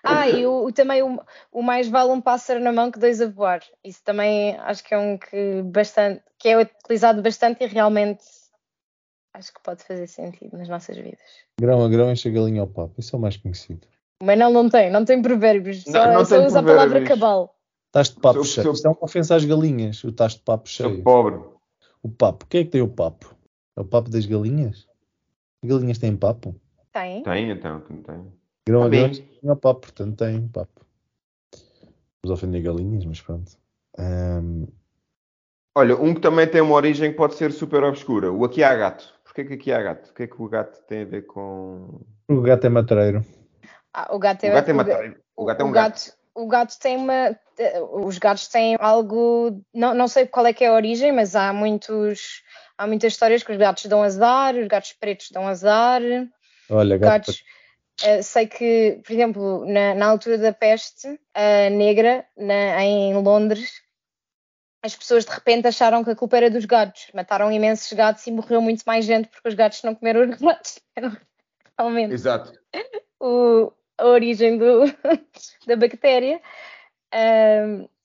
Ah, e o, o- também o, o mais vale um pássaro na mão que dois a voar. Isso também acho que é um que bastante que é utilizado bastante e realmente acho que pode fazer sentido nas nossas vidas. Grão a grão enche a galinha ao papo. Isso é o mais conhecido. O Manel não tem, não tem provérbios, Não, só, não só tem usa a palavra provérbios. cabal. Estás de papo Sou- cheio. sou- Isto é uma ofensa às galinhas. O estás de papo Sou cheio. pobre. O papo. Quem é que tem o papo? É o papo das galinhas? As galinhas têm papo? Tem? Tem, então, tem. Grão a grão bem. enche ao papo, portanto tem papo. Vamos ofender galinhas, mas pronto. Ahm, Olha, um que também tem uma origem que pode ser super obscura. O aqui há gato. Porquê que aqui há gato? O que é que o gato tem a ver com. o gato é matreiro. Ah, o gato é, O gato é o ga- matéria. O gato é um o gato. O gato tem uma. eh, Os gatos têm algo. Não, não sei qual é que é a origem, mas há muitos. Há muitas histórias que os gatos dão azar, os gatos pretos dão azar, Olha, gato. gatos. eh, sei que, por exemplo, na, na altura da peste eh, negra, na- em Londres, as pessoas de repente acharam que a culpa era dos gatos. Mataram imensos gatos e morreu muito mais gente porque os gatos não comeram os gatos. Era Realmente Exato. o- a origem do- da bactéria.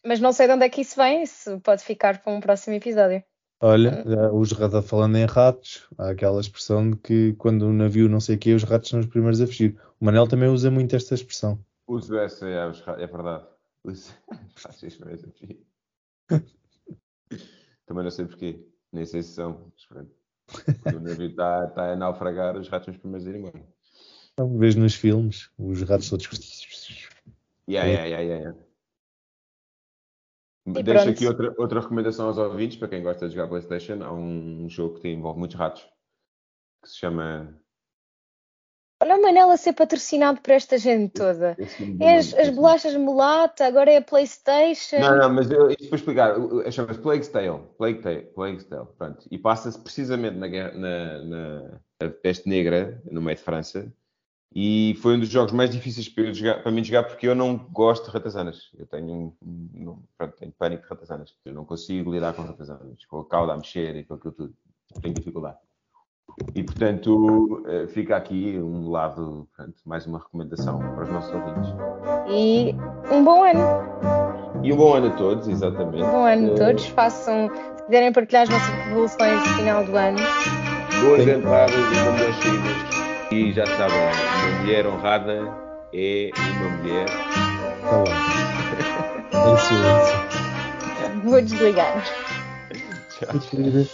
Mas não sei de onde é que isso vem, isso pode ficar para um próximo episódio. Olha, os ratos falando em ratos, há aquela expressão de que quando o navio não sei o quê, os ratos são os primeiros a fugir. O Manel também usa muito esta expressão. Uso essa, é, é verdade. Uso. Faço isso mesmo aqui. Também não sei porquê. Nem sei se são. Quando o navio está está a naufragar, os ratos são os primeiros a ir embora. Vês nos filmes, os ratos todos. Yeah, É. yeah, yeah, yeah, yeah. E Deixo pronto. aqui outra, outra recomendação aos ouvintes, para quem gosta de jogar Playstation, há um jogo que envolve muitos ratos, que se chama... Olha o Manel a ser patrocinado por esta gente toda. É as, as bolachas mulata, agora é a Playstation. Não, não, mas eu, isto para explicar, chama-se Plague's Tale, Plague Tale, Plague's Tale, pronto, e passa-se precisamente na, guerra, na, na na peste negra, no meio de França, e foi um dos jogos mais difíceis para, eu jogar, para mim jogar, porque eu não gosto de ratazanas, eu tenho, não- pronto, tenho pânico de ratazanas, eu não consigo lidar com ratazanas, com a cauda a mexer e com aquilo tudo, tenho dificuldade. E, portanto, eh, fica aqui um lado, pronto, mais uma recomendação para os nossos ouvintes. E um bom ano. E um bom ano a todos, exatamente. Um bom ano a Eh, todos. Façam, se quiserem partilhar as vossas revoluções no final do ano. Boas entradas e boas saídas. E já sabem, uma mulher honrada é uma mulher. Tá lá. É isso, é Vou desligar. Tchau.